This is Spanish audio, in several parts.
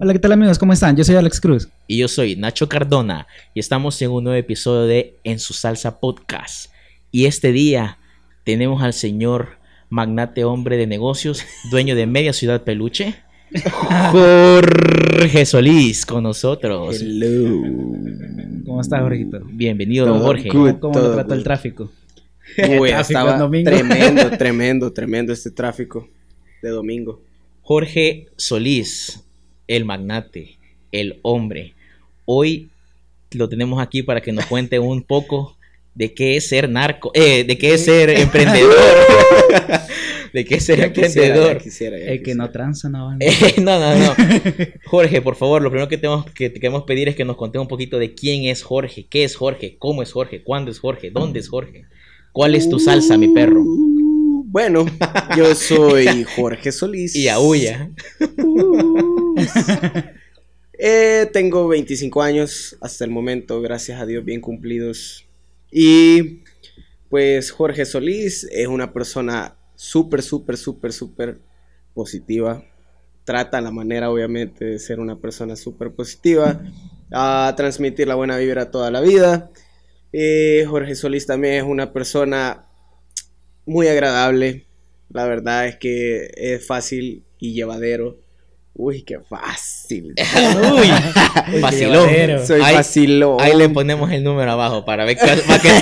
Hola, ¿qué tal amigos? ¿Cómo están? Yo soy Alex Cruz. Y yo soy Nacho Cardona y estamos en un nuevo episodio de En su salsa podcast. Y este día tenemos al señor magnate hombre de negocios, dueño de media ciudad peluche, Jorge Solís con nosotros. Hello. ¿Cómo estás, Jorgito? Bienvenido, don Jorge. ¿Cómo, cómo le trata el tráfico? Uy, estaba tremendo, tremendo, tremendo este tráfico de domingo. Jorge Solís, el magnate, el hombre. Hoy lo tenemos aquí para que nos cuente un poco de qué es ser narco, eh, de qué es ser emprendedor. de qué es ser emprendedor. el que no tranza no eh, no, no, no. Jorge, por favor, lo primero que tenemos que te queremos pedir es que nos contes un poquito de quién es Jorge, qué es Jorge, cómo es Jorge, cuándo es Jorge, dónde es Jorge. ¿Cuál es tu salsa, mi perro? Bueno, yo soy Jorge Solís. Y aúlla. Eh, tengo 25 años hasta el momento, gracias a Dios, bien cumplidos. Y pues Jorge Solís es una persona súper, súper, súper, súper positiva. Trata la manera, obviamente, de ser una persona súper positiva, a transmitir la buena vibra toda la vida. Eh, Jorge Solís también es una persona muy agradable. La verdad es que es fácil y llevadero. Uy, qué fácil. Uy, vacilón. Soy ahí, Ahí le ponemos el número abajo para ver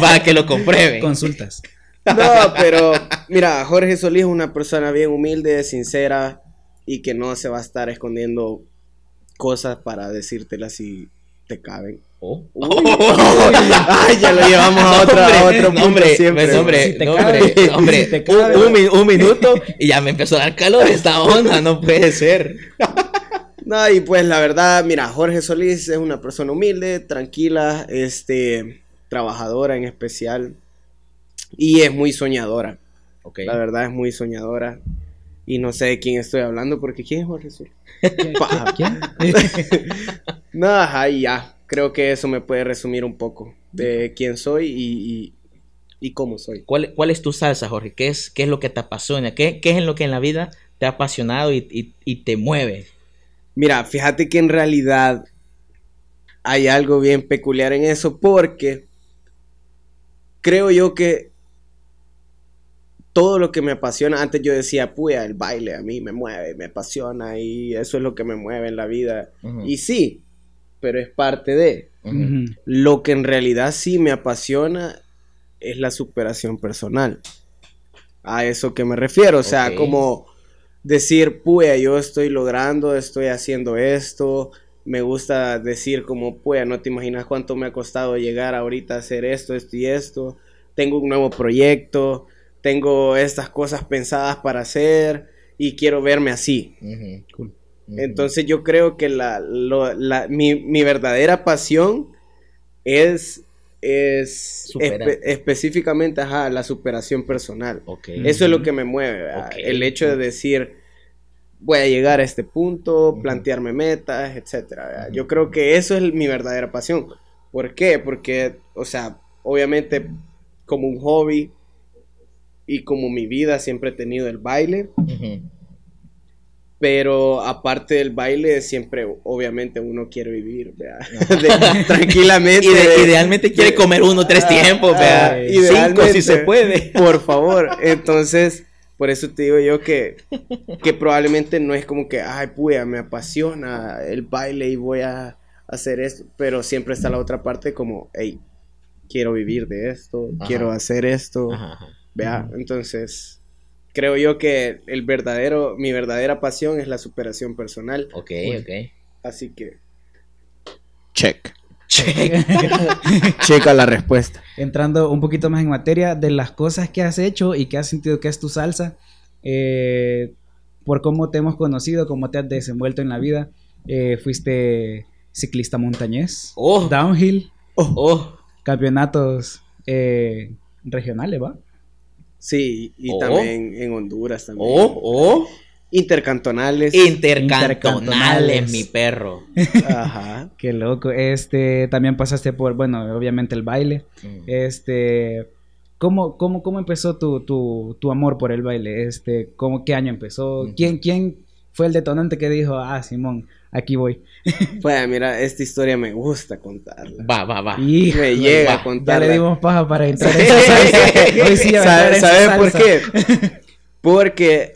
para que, lo compruebe. Consultas. No, pero mira, Jorge Solís es una persona bien humilde, sincera y que no se va a estar escondiendo cosas para decírtelas si te caben. Oh. Ay, ya lo llevamos a, otro punto siempre. hombre, hombre, un, minuto y ya me empezó a dar calor esta onda, no puede ser. No, y pues la verdad, mira, Jorge Solís es una persona humilde, tranquila, este, trabajadora en especial y es muy soñadora. Okay. La verdad es muy soñadora. Y no sé de quién estoy hablando porque ¿quién es Jorge Solís? ¿Quién? no, ahí ya creo que eso me puede resumir un poco de quién soy y, cómo soy. ¿Cuál, ¿Cuál, es tu salsa, Jorge? ¿Qué es, qué es lo que te apasiona? ¿Qué, ¿Qué, es lo que en la vida te ha apasionado y, y, te mueve? Mira, fíjate que en realidad hay algo bien peculiar en eso porque creo yo que todo lo que me apasiona, antes yo decía, puya, el baile a mí me mueve, me apasiona y eso es lo que me mueve en la vida. Y sí, pero es parte de. Lo que en realidad sí me apasiona es la superación personal. A eso que me refiero, o sea, como decir, puya, yo estoy logrando, estoy haciendo esto, me gusta decir como, puya, no te imaginas cuánto me ha costado llegar ahorita a hacer esto, esto y esto, tengo un nuevo proyecto, tengo estas cosas pensadas para hacer y quiero verme así. Entonces yo creo que la, mi, verdadera pasión es, es específicamente la superación personal. Eso es lo que me mueve. El hecho de decir, voy a llegar a este punto, plantearme metas, etc. Yo creo que eso es mi verdadera pasión. ¿Por qué? Porque, o sea, obviamente como un hobby y como mi vida siempre he tenido el baile. Pero aparte del baile, siempre, obviamente, uno quiere vivir, tranquilamente. idealmente quiere comer uno tres tiempos, vea. Cinco si se puede. Por favor. Entonces, por eso te digo yo que, que probablemente no es como que, ay, puya, me apasiona el baile y voy a hacer esto. Pero siempre está la otra parte como, hey, quiero vivir de esto, quiero hacer esto. Vea, entonces creo yo que el verdadero, mi verdadera pasión es la superación personal. Ok, ok. Así que. Check. Check. Checa la respuesta. Entrando un poquito más en materia de las cosas que has hecho y que has sentido que es tu salsa, eh, por cómo te hemos conocido, cómo te has desenvuelto en la vida. Eh, fuiste ciclista montañés, oh. downhill, oh. oh. campeonatos eh, regionales, ¿va? Sí, y oh. también en Honduras también. Oh, oh. Intercantonales. Intercantonales, mi perro. Ajá. Qué loco. Este, también pasaste por, bueno, obviamente el baile. Mm. Este, ¿cómo, cómo, cómo empezó tu, tu, tu, amor por el baile? Este, ¿cómo, ¿qué año empezó? ¿Quién, quién fue el detonante que dijo, ah, Simón, aquí voy? Pues mira, esta historia me gusta contarla. Va, va, va. Y me llega a contarla. Ya le dimos paja para entrar. Hoy sí ¿Sabes por qué? Porque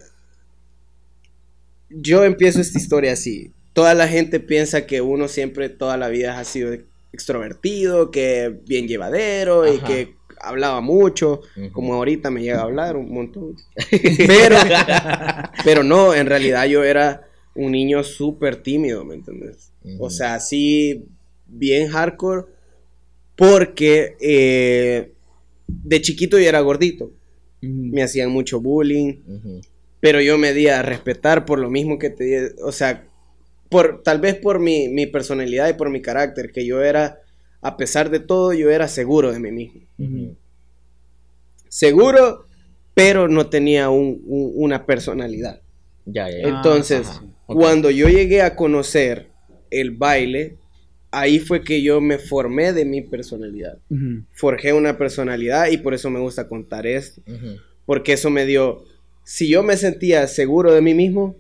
yo empiezo esta historia así. Toda la gente piensa que uno siempre toda la vida ha sido extrovertido, que bien llevadero y que hablaba mucho, como ahorita me llega a hablar un montón. Pero, pero no, en realidad yo era un niño súper tímido, ¿me entiendes? O sea, así bien hardcore, porque eh, de chiquito yo era gordito. Me hacían mucho bullying, pero yo me di a respetar por lo mismo que te o sea, por, tal vez por mi, mi personalidad y por mi carácter, que yo era a pesar de todo, yo era seguro de mí mismo. Seguro, pero no tenía una personalidad. Ya, ya, Entonces, cuando yo llegué a conocer el baile, ahí fue que yo me formé de mi personalidad. Forjé una personalidad y por eso me gusta contar esto. Porque eso me dio, si yo me sentía seguro de mí mismo,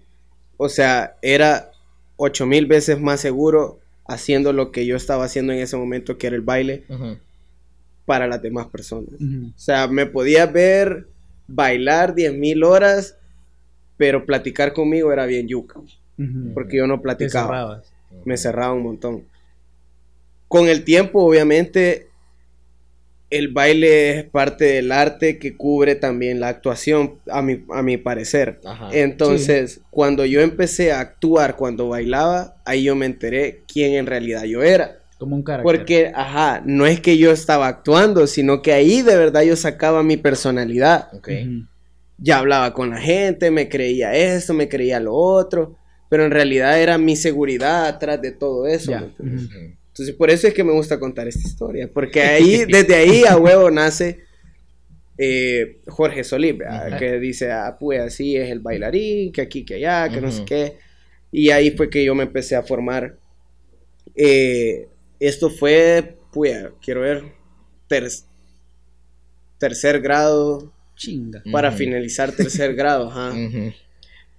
o sea, era ocho mil veces más seguro haciendo lo que yo estaba haciendo en ese momento, que era el baile, para las demás personas. O sea, me podía ver bailar 10 mil horas, pero platicar conmigo era bien yuca, porque yo no platicaba. Me cerraba un montón. Con el tiempo, obviamente, el baile es parte del arte que cubre también la actuación, a mi, a mi parecer. Entonces, cuando yo empecé a actuar, cuando bailaba, ahí yo me enteré quién en realidad yo era. Como un carácter. Porque, ajá, no es que yo estaba actuando, sino que ahí de verdad yo sacaba mi personalidad. Ya hablaba con la gente, me creía esto, me creía lo otro, pero en realidad era mi seguridad atrás de todo eso. Entonces, por eso es que me gusta contar esta historia, porque ahí, desde ahí a huevo nace eh, Jorge Solís, que dice, ah, pues así es el bailarín, que aquí, que allá, que no sé qué. Y ahí fue que yo me empecé a formar. Eh, esto fue, pues, quiero ver, tercer grado. Chinga. Para finalizar tercer grado, ajá.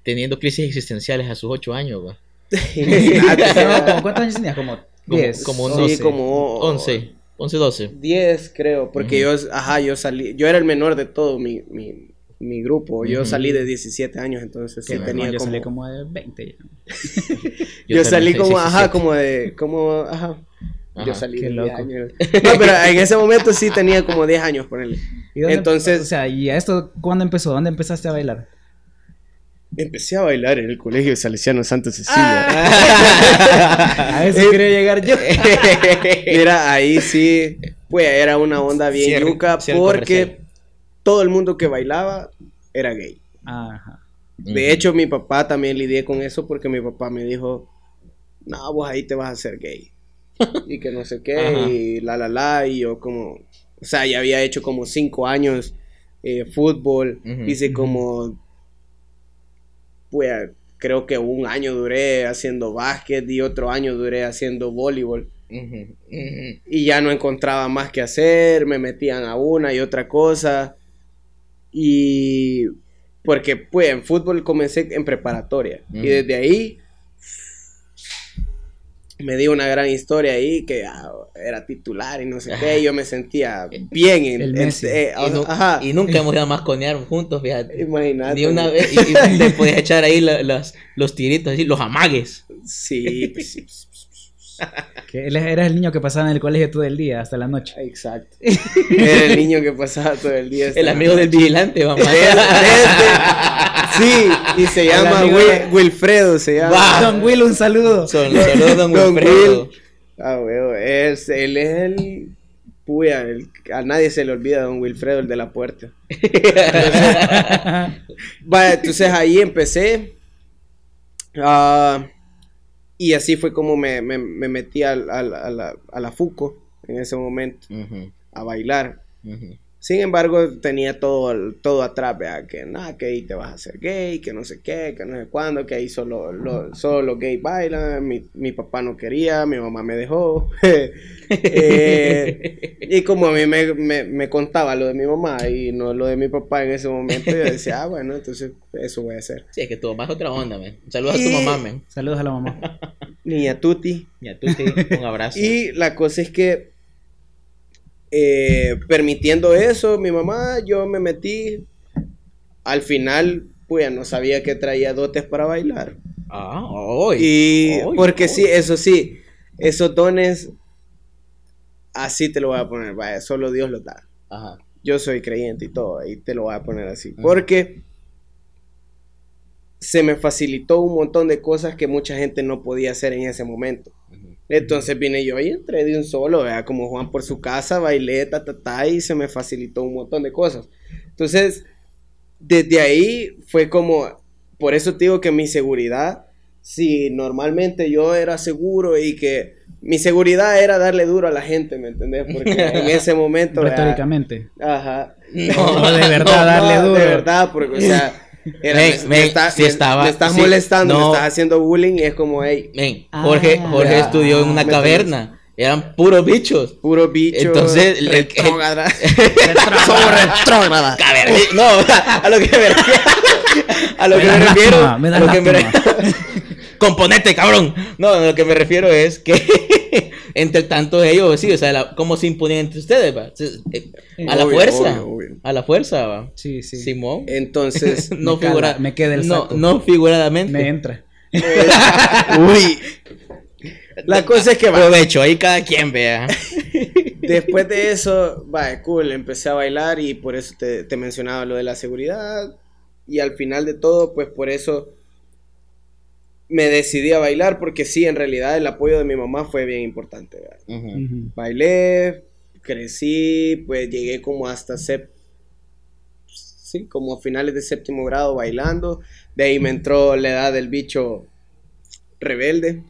Teniendo crisis existenciales a sus ocho años, güey. ¿Cuántos años tenías? Como 10. Como, como 12. como 11. 11, 12. 10 creo, porque yo, ajá, yo salí, yo era el menor de todo mi, mi, mi grupo. Yo salí de 17 años, entonces sí tenía yo como... salí como de 20 yo, salí como, ajá, como de, como, ajá. yo salí de loco. años. No, pero en ese momento sí tenía como 10 años, ponele. Entonces... O sea, ¿y a esto cuándo empezó? ¿Dónde empezaste a bailar? Empecé a bailar en el colegio Salesiano Santa Cecilia. Ah. a eso quería llegar yo. Era ahí sí, pues era una onda bien yuca porque todo el mundo que bailaba era gay. Ajá. De hecho, mi papá también lidié con eso porque mi papá me dijo, no, vos ahí te vas a hacer gay. y que no sé qué, y la, la, la, y yo como, o sea, ya había hecho como cinco años eh, fútbol, hice como pues creo que un año duré haciendo básquet y otro año duré haciendo voleibol. Y ya no encontraba más que hacer, me metían a una y otra cosa. Y porque pues en fútbol comencé en preparatoria. Y desde ahí me dio una gran historia ahí que ah, era titular y no sé qué. Y yo me sentía bien en, el eh, y, nunca hemos ido a masconear juntos, fíjate. Imagínate. Ni una vez. Y, te podías echar ahí los, los tiritos, así, los amagues. Sí, pues sí. Que él era el niño que pasaba en el colegio todo el día, hasta la noche. Exacto. Era el niño que pasaba todo el día. el amigo del vigilante, mamá. Sí, y se llama Wilfredo, se llama. Don Will, un saludo. Son, saludos, don, Wilfredo. Ah, weón, es, él es el... Puya, a nadie se le olvida Don Wilfredo, el de la puerta. Vaya, entonces ahí empecé. Ah... Y así fue como me, metí a, la, a, la, FUCO en ese momento a bailar. Sin embargo, tenía todo, todo atrás, vea, que nada, que ahí te vas a hacer gay, que no sé qué, que no sé cuándo, que ahí solo, lo, solo los gays bailan, mi, mi, papá no quería, mi mamá me dejó. eh, y como a mí me, me, me, contaba lo de mi mamá y no lo de mi papá en ese momento, yo decía, ah, bueno, entonces eso voy a hacer. Sí, es que tu mamá es otra onda, man. Saludos a tu mamá, man. Saludos a la mamá. Niña Tuti. Niña Tuti, un abrazo. y la cosa es que eh, permitiendo eso, mi mamá, yo me metí. Al final, pues no sabía que traía dotes para bailar. Ah, hoy. Y porque sí, eso sí, esos dones, así te lo voy a poner, vaya, solo Dios los da. Ajá. Yo soy creyente y todo, y te lo voy a poner así. Porque se me facilitó un montón de cosas que mucha gente no podía hacer en ese momento. Entonces vine yo y entré de un solo, vea, como Juan por su casa, bailé, ta, ta, ta, y se me facilitó un montón de cosas. Entonces, desde ahí fue como, por eso te digo que mi seguridad, si normalmente yo era seguro y que mi seguridad era darle duro a la gente, ¿me entendés? Porque en ese momento... Retóricamente. ajá. No, de verdad, darle duro. De verdad, porque, o sea... me, estás molestando, me estás haciendo bullying y es como, hey. Jorge, ah, Jorge estudió en una caverna. Eran puros bichos. Puros bichos. Entonces, retrógrada. retrógrada. No, a lo que me refiero. A lo que me refiero. Me da a lo que me Componente, cabrón. No, a lo que me refiero es que entre tanto ellos, sí, o sea, cómo se imponían entre ustedes, va. Eh, a la fuerza. A la fuerza, va. Sí, sí. Simón. Entonces, no figura, me queda el no, no figuradamente. Me entra. Uy. La cosa es que va. Aprovecho, ahí cada quien vea. Después de eso, va, cool, empecé a bailar y por eso te, te mencionaba lo de la seguridad. Y al final de todo, pues por eso me decidí a bailar porque sí, en realidad el apoyo de mi mamá fue bien importante. Bailé, crecí, pues llegué como hasta sep sí, como a finales de séptimo grado bailando. De ahí me entró la edad del bicho rebelde.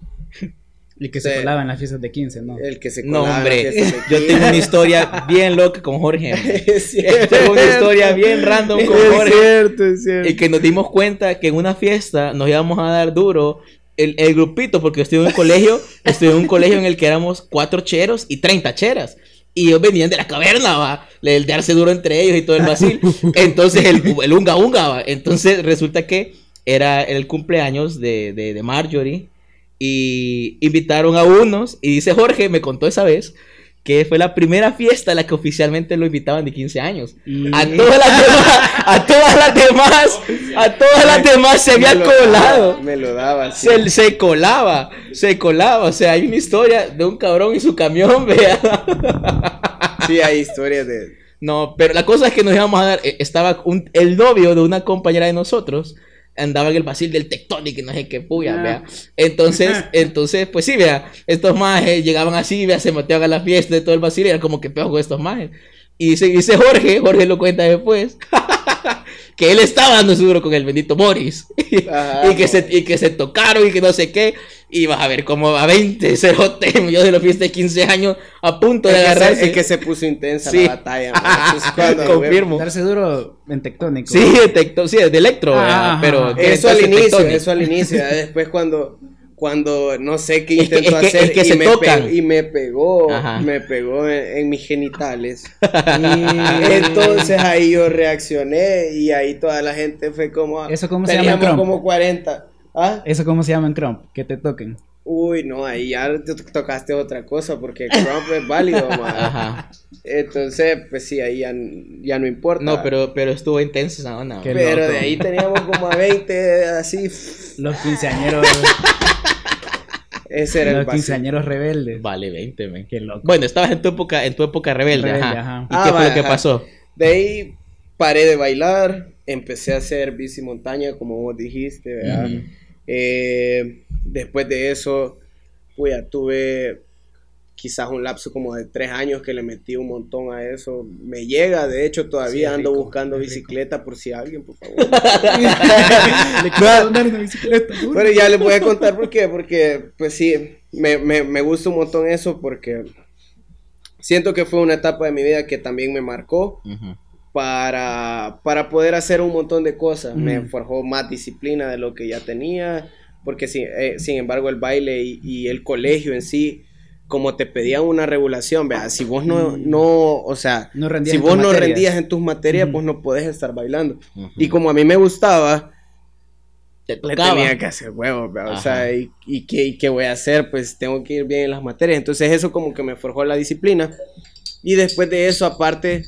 Y que se colaba en las fiestas de 15, ¿no? El que se colaba. No, hombre, yo tengo una historia bien loca con Jorge. es cierto. Tengo una historia bien random con Jorge. Es cierto, es cierto. Y que nos dimos cuenta que en una fiesta nos íbamos a dar duro el, el grupito, porque estuve en un colegio, estuve en un colegio en el que éramos cuatro cheros y treinta cheras. Y ellos venían de la caverna, va, el darse duro entre ellos y todo el vacil. Entonces, el, el unga unga, va. Entonces, resulta que era el cumpleaños de, de, de Marjorie y invitaron a unos y dice Jorge, me contó esa vez que fue la primera fiesta a la que oficialmente lo invitaban de 15 años. A todas las demás, a todas las demás, a todas las demás se había colado. me lo daba. Se, se, colaba, se colaba. O sea, hay una historia de un cabrón y su camión, vea. Sí, hay historias de... No, pero la cosa es que nos íbamos a dar, eh, estaba un, el novio de una compañera de nosotros, andaba en el vacil del Tectonic y no sé qué puya, vea. Entonces, entonces, pues sí, vea, estos majes llegaban así, vea, se metían a la fiesta de todo el vacil y era como que peor con estos majes. Y dice, dice Jorge, Jorge lo cuenta después, que él estaba dando duro con el bendito Boris. y, que se, y que se tocaron y que no sé qué. Y vas a ver como a 20 cerote, yo de la fiesta de 15 años a punto de agarrarse. Es que se puso intensa la batalla. Confirmo. Darse duro en tectónico. Sí, en tectónico, sí, de electro, pero eso al inicio, eso al inicio, después cuando cuando no sé qué intentó hacer y, me y, me pegó, me pegó en, mis genitales. y entonces ahí yo reaccioné y ahí toda la gente fue como... ¿Eso cómo se llama en como 40. ¿Ah? ¿Eso cómo se llama en Crump? Que te toquen. Uy, no, ahí ya te tocaste otra cosa porque Crump es válido, Ajá. Entonces, pues sí, ahí ya, ya, no importa. No, pero, pero estuvo intenso esa onda. Pero de ahí teníamos como a 20 así. Los quinceañeros. Ese era Los el quinceañeros rebeldes. Vale, 20, men. Qué loco. Bueno, estabas en tu época, en tu época rebelde, ajá. ¿Y qué ah, fue lo que pasó? De ahí paré de bailar, empecé a hacer bici montaña, como vos dijiste, ¿verdad? Eh, después de eso, pues ya tuve quizás un lapso como de tres años que le metí un montón a eso. Me llega, de hecho, todavía ando buscando bicicleta por si alguien, por favor. le quiero una bicicleta. Pero ya les voy a contar por qué, porque pues sí, me, me, me gusta un montón eso porque siento que fue una etapa de mi vida que también me marcó para, para poder hacer un montón de cosas. Me forjó más disciplina de lo que ya tenía, porque sin, eh, sin embargo el baile y, el colegio en sí, como te pedían una regulación, vea, si vos no, no o sea, si vos no rendías en tus materias, pues no podés estar bailando. Y como a mí me gustaba, le tenía que hacer huevos, o sea, y, y, qué, y, qué, voy a hacer? Pues tengo que ir bien en las materias. Entonces eso como que me forjó la disciplina. Y después de eso, aparte,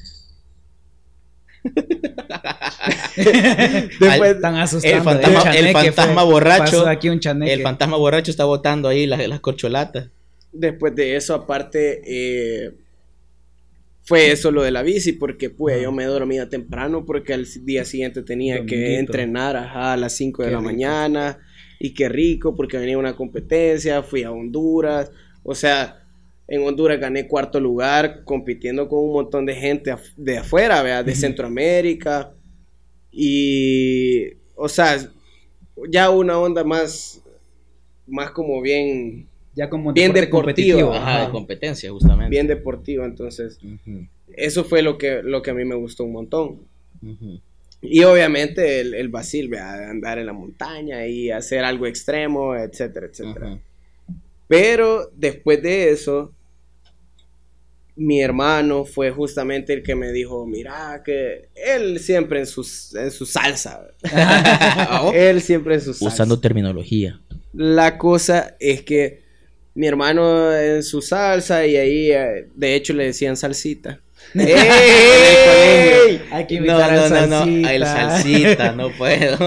Después, tan asustado. El fantasma, el fantasma borracho. el fantasma borracho está botando ahí las, las corcholatas. Después de eso, aparte, eh, fue eso lo de la bici, porque pues yo me dormía temprano porque al día siguiente tenía que entrenar a las 5 de la mañana. Y qué rico, porque venía una competencia, fui a Honduras. O sea, en Honduras gané cuarto lugar compitiendo con un montón de gente de afuera, de Centroamérica. Y, o sea, ya una onda más, más como bien, ya como bien deportiva. Ajá, de competencia, justamente. Bien deportiva, entonces, eso fue lo que, lo que a mí me gustó un montón. Y obviamente el, el Basil, andar en la montaña y hacer algo extremo, etcétera, etcétera. Pero después de eso, mi hermano fue justamente el que me dijo, mira, que él siempre en su, en su salsa. él siempre en su salsa. Usando terminología. La cosa es que mi hermano en su salsa y ahí, eh, de hecho, le decían salsita. ¡Ey! Hay que invitar no, no, no, no, el salsita, no puedo.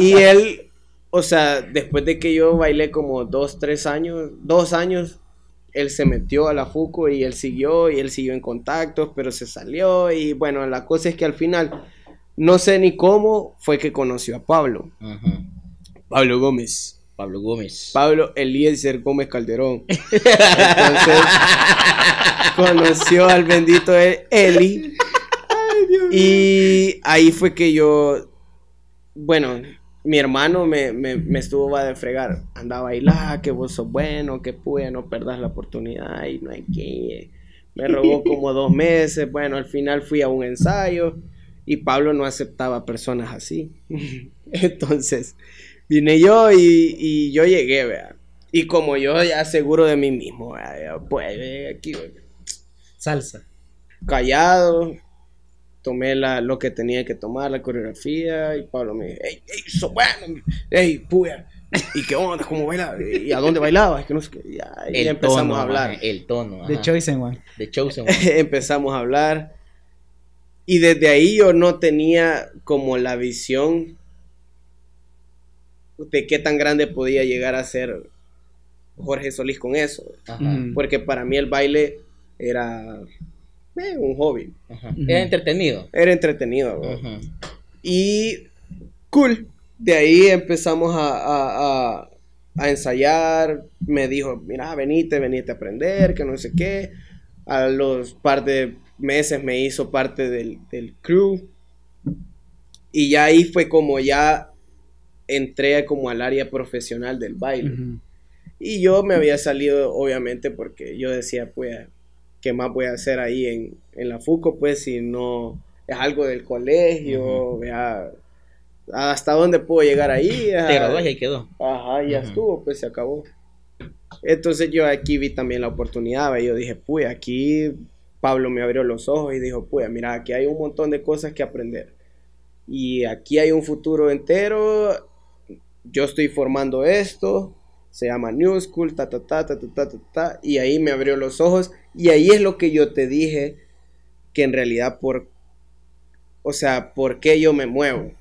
y él o sea, después de que yo bailé como dos, tres años, dos años, él se metió a la FUCO y él siguió y él siguió en contactos, pero se salió y bueno, la cosa es que al final, no sé ni cómo fue que conoció a Pablo. Pablo Gómez. Pablo Gómez. Pablo Eliezer Gómez Calderón. Entonces, conoció al bendito Eli. y ahí fue que yo, bueno, mi hermano me, me, estuvo va de fregar. Andaba a bailar, que vos sos bueno, que pude, no perdas la oportunidad y no hay que. Me robó como dos meses. Bueno, al final fui a un ensayo y Pablo no aceptaba personas así. Entonces, vine yo y, yo llegué, vea. Y como yo ya seguro de mí mismo, vea, pues aquí, Salsa. Callado, tomé la, lo que tenía que tomar, la coreografía, y Pablo me dijo, ¡Ey, ey, so bueno! ¡Ey, puya! ¿Y qué onda? ¿Cómo bailaba? ¿Y a dónde bailabas? Que no sé qué. Y empezamos a hablar. el tono. De Chosen One. De Chosen One. empezamos a hablar. Y desde ahí yo no tenía como la visión de qué tan grande podía llegar a ser Jorge Solís con eso. Porque para mí el baile era eh, un hobby. Era entretenido. Era entretenido. Y cool. De ahí empezamos a, ensayar. Me dijo, mira, venite, venite a aprender, que no sé qué. A los par de meses me hizo parte del, crew. Y ya ahí fue como ya entré como al área profesional del baile. Y yo me había salido, obviamente, porque yo decía, pues, ¿qué más voy a hacer ahí en, en la FUCO? Pues si no es algo del colegio, vea, hasta dónde puedo llegar ahí. Te graduás y ahí quedó. Ajá, ya estuvo, pues se acabó. Entonces yo aquí vi también la oportunidad, y yo dije, pues aquí Pablo me abrió los ojos y dijo, pues mira, aquí hay un montón de cosas que aprender. Y aquí hay un futuro entero, yo estoy formando esto, se llama New School, ta, ta, ta, ta, ta, ta, ta, y ahí me abrió los ojos, y ahí es lo que yo te dije, que en realidad por, o sea, ¿por qué yo me muevo?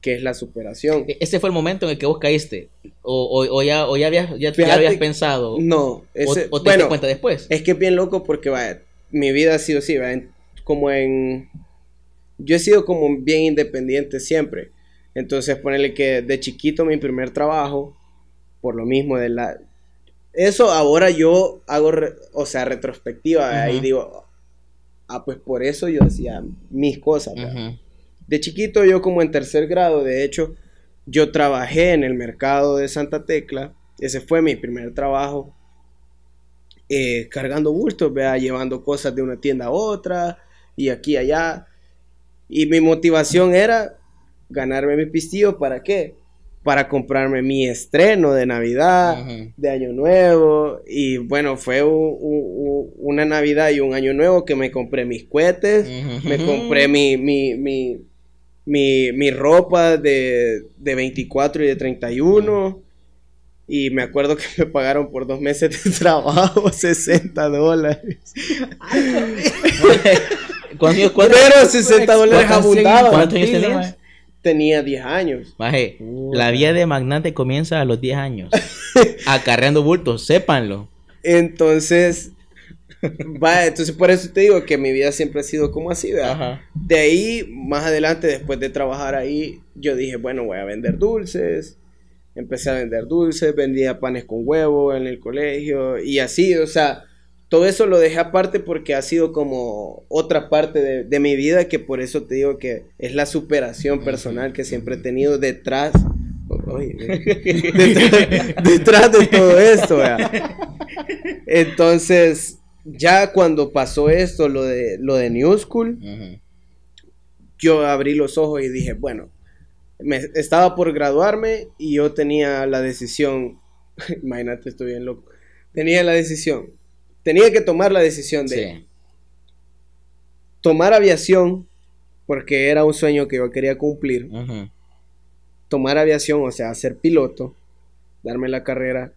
Que es la superación. E-, ese fue el momento en el que vos caíste, o, ya, o ya, habías, ya, habías pensado, no, o, te diste cuenta después. Es que es bien loco porque, vaya, mi vida ha sido así, como en, yo he sido como bien independiente siempre. Entonces, ponerle que de chiquito mi primer trabajo por lo mismo de la... Eso ahora yo hago, o sea, retrospectiva, y digo, ah, pues por eso yo hacía mis cosas. De chiquito yo como en tercer grado, de hecho, yo trabajé en el mercado de Santa Tecla, ese fue mi primer trabajo. eh, cargando bultos, vea, llevando cosas de una tienda a otra y aquí y allá. Y mi motivación era ganarme mi pistillo, ¿para qué? Para comprarme mi estreno de Navidad, de Año Nuevo. Y bueno, fue una Navidad y un Año Nuevo que me compré mis cohetes, me compré mi, mi, mi, mi, mi ropa de, de 24 y de 31. Y me acuerdo que me pagaron por dos meses de trabajo 60 dólares. Pero 60 dólares abundaban. ¿Cuántos años tenías? Tenía 10 años. Baje, la vida de magnate comienza a los 10 años. acarreando bultos, sépanlo. Entonces, va, entonces por eso te digo que mi vida siempre ha sido como así, ¿verdad? De ahí, más adelante, después de trabajar ahí, yo dije, bueno, voy a vender dulces empecé a vender dulces, vendía panes con huevo en el colegio y así, o sea, todo eso lo dejé aparte porque ha sido como otra parte de, mi vida que por eso te digo que es la superación personal que siempre he tenido detrás, detrás, de todo esto. Entonces, ya cuando pasó esto, lo de, lo de New School, yo abrí los ojos y dije, bueno, me, estaba por graduarme y yo tenía la decisión, imagínate, estoy bien loco, tenía la decisión, tenía que tomar la decisión de tomar aviación, porque era un sueño que yo quería cumplir, tomar aviación, o sea, ser piloto, darme la carrera.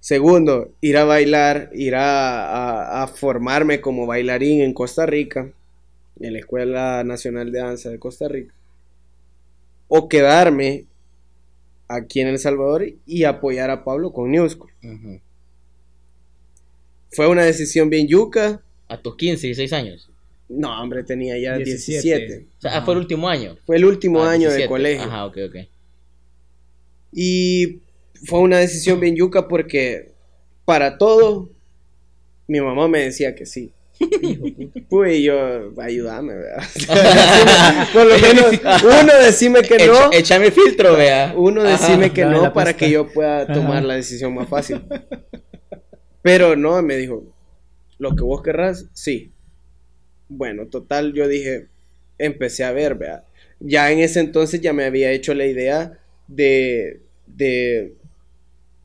Segundo, ir a bailar, ir a, a formarme como bailarín en Costa Rica, en la Escuela Nacional de Danza de Costa Rica o quedarme aquí en El Salvador y apoyar a Pablo con New School. Fue una decisión bien yuca. ¿A tus 15, 16 años? No, hombre, tenía ya 17. O sea, fue el último año. Fue el último ah, año de colegio. Ajá, ok, ok. Y fue una decisión bien yuca porque para todo mi mamá me decía que sí. Pues yo, ayúdame, vea. Por lo menos, uno decime que no. Échame filtro, vea. Uno decime que no para que yo pueda tomar la decisión más fácil. Pero no, me dijo, lo que vos querrás, sí. Bueno, total, yo dije, empecé a ver, vea. Ya en ese entonces ya me había hecho la idea de, de,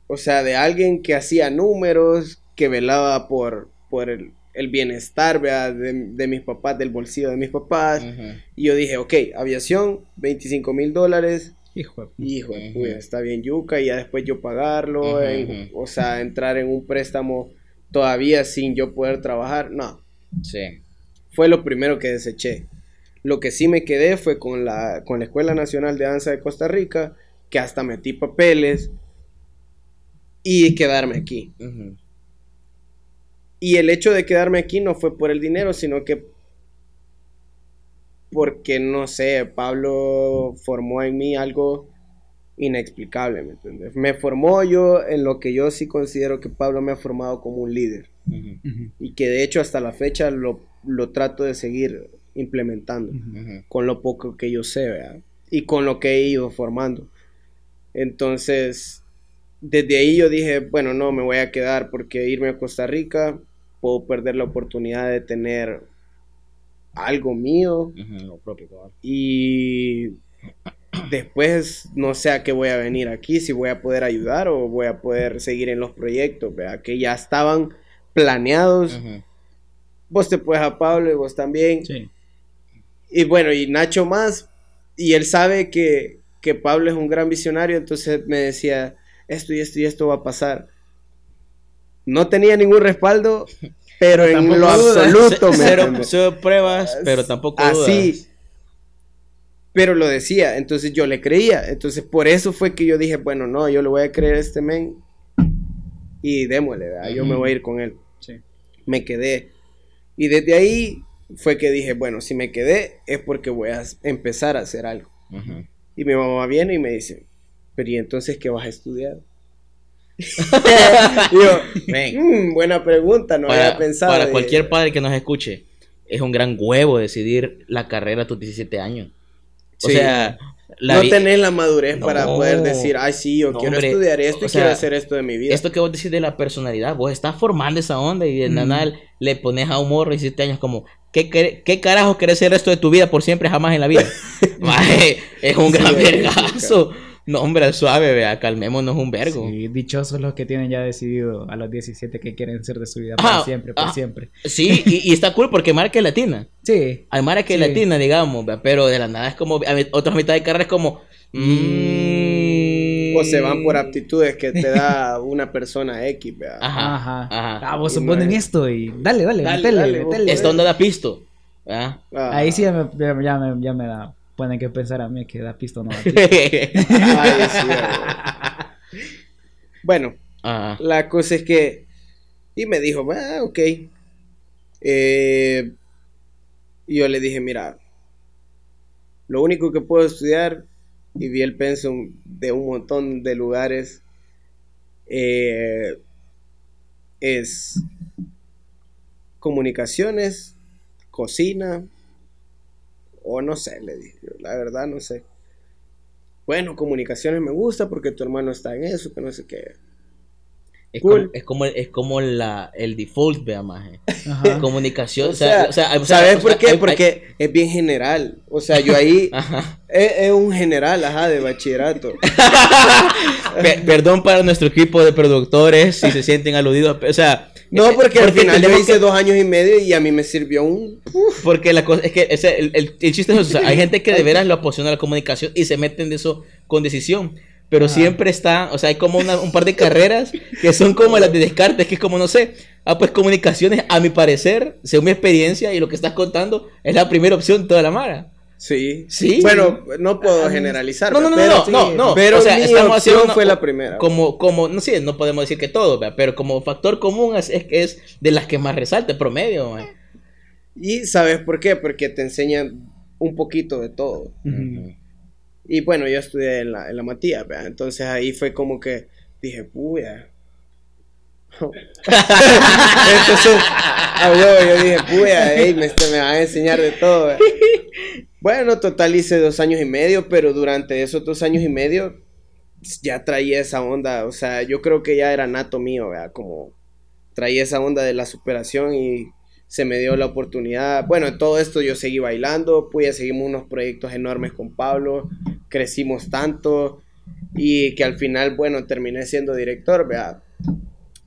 o sea, de alguien que hacía números, que velaba por, por el, el bienestar De, mis papás, del bolsillo de mis papás. Y yo dije, ok, aviación, 25 mil dólares. Hijo de Hijo está bien yuca y ya después yo pagarlo, o sea, entrar en un préstamo todavía sin yo poder trabajar, no. Sí. Fue lo primero que deseché. Lo que sí me quedé fue con la, con la Escuela Nacional de Danza de Costa Rica, que hasta metí papeles y quedarme aquí. Y el hecho de quedarme aquí no fue por el dinero, sino que porque, no sé, Pablo formó en mí algo inexplicable, ¿me entiendes? Me formó yo en lo que yo sí considero que Pablo me ha formado como un líder. Y que de hecho hasta la fecha lo, trato de seguir implementando con lo poco que yo sé, ¿verdad? Y con lo que he ido formando. Entonces, desde ahí yo dije, bueno, no, me voy a quedar porque irme a Costa Rica puedo perder la oportunidad de tener algo mío. Y después no sé a qué voy a venir aquí, si voy a poder ayudar o voy a poder seguir en los proyectos, que ya estaban planeados. Vos te puedes a Pablo y vos también. Y bueno, y Nacho más. Y él sabe que, que Pablo es un gran visionario, entonces me decía, esto y esto y esto va a pasar no tenía ningún respaldo, pero en lo absoluto me cero, pruebas, pero tampoco así. Pero lo decía, entonces yo le creía. Entonces por eso fue que yo dije, bueno, no, yo le voy a creer a este men y démosle, yo me voy a ir con él. Me quedé. Y desde ahí fue que dije, bueno, si me quedé es porque voy a empezar a hacer algo. Y mi mamá viene y me dice, pero ¿y entonces qué vas a estudiar? Mm, buena pregunta, no había pensado. Para cualquier padre que nos escuche, es un gran huevo decidir la carrera a tus 17 años. O sea, no tenés la madurez para poder decir, ay, sí, yo quiero estudiar esto y quiero hacer esto de mi vida. Esto que vos decís de la personalidad, vos estás formando esa onda y de nada le pones a un morro de 17 años como, ¿qué, qué, carajo querés ser el resto de tu vida por siempre, jamás en la vida? es un gran vergazo. No, hombre, suave, vea, calmémonos un vergo. Sí, dichosos los que tienen ya decidido a los 17 que quieren ser de su vida para siempre, por siempre. Sí, y, está cool porque Mara que es latina. Sí. Hay Mara que es latina, digamos, pero de la nada es como, otras mitad de carrera es como... Mm. O se van por aptitudes que te da una persona X, vea. Ajá, ajá. ajá. Ah, vos suponen esto y dale, dale, dale, dale, Esta onda da pisto. Ahí sí ya me, ya me, ya me da Pueden que pensar a mí que da pisto no da bueno, la cosa es que. Y me dijo, ah, ok. Eh, y yo le dije, mira, lo único que puedo estudiar, y vi el pensum de un montón de lugares, eh, es comunicaciones, cocina, o no sé, le dije, la verdad no sé. Bueno, comunicaciones me gusta porque tu hermano está en eso, que no sé qué. Es, como, es como, es como la, el default, vea más. Comunicación. o sea, ¿sabes por qué? Porque es bien general. O sea, yo ahí es, un general, ajá, de bachillerato. perdón para nuestro equipo de productores si se sienten aludidos. O sea, no, porque, al final yo hice dos años y medio y a mí me sirvió un... Porque la cosa es que ese, el, el, chiste es eso. O sea, hay gente que de veras lo apasiona la comunicación y se meten de eso con decisión. Pero siempre está, o sea, hay como un par de carreras que son como las de Descartes, que es como, no sé, ah, pues comunicaciones, a mi parecer, según mi experiencia y lo que estás contando, es la primera opción toda la mara. Sí. Sí. Bueno, no puedo ah, generalizar. No, no, no, no, no, no, Pero o sea, estamos haciendo fue la primera. Como, como, no sé, no podemos decir que todo, pero como factor común es, es, es de las que más resalta, promedio. Y sabes por qué? Porque te enseñan un poquito de todo. Y bueno, yo estudié en la, en la Matías, entonces ahí fue como que dije, puya. entonces, yo, dije, puya, me, me va a enseñar de todo. Bueno, total hice dos años y medio, pero durante esos dos años y medio ya traía esa onda, o sea, yo creo que ya era nato mío, ¿verdad? Como traía esa onda de la superación y se me dio la oportunidad. Bueno, en todo esto yo seguí bailando, pues seguimos unos proyectos enormes con Pablo, crecimos tanto y que al final, bueno, terminé siendo director, ¿verdad?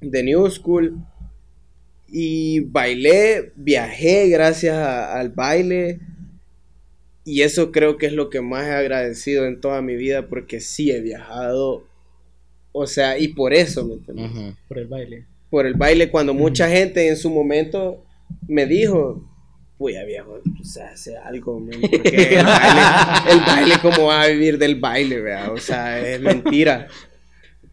De New School. Y bailé, viajé gracias al baile y eso creo que es lo que más he agradecido en toda mi vida porque sí he viajado. O sea, y por eso, ¿me entiendes? Por el baile. Por el baile, cuando mucha gente en su momento me dijo, voy a viejo, o sea, hace algo, porque el baile, el baile, ¿cómo va a vivir del baile, vea? O sea, es mentira.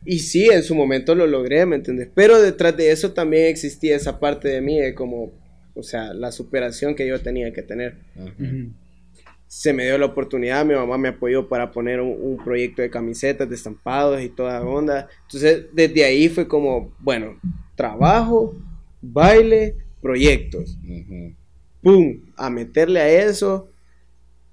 Y sí, en su momento lo logré, ¿me entiendes? Pero detrás de eso también existía esa parte de mí, de como, o sea, la superación que yo tenía que tener se me dio la oportunidad, mi mamá me apoyó para poner un, proyecto de camisetas, de estampados y toda onda. Entonces, desde ahí fue como, bueno, trabajo, baile, proyectos. ¡Pum! A meterle a eso.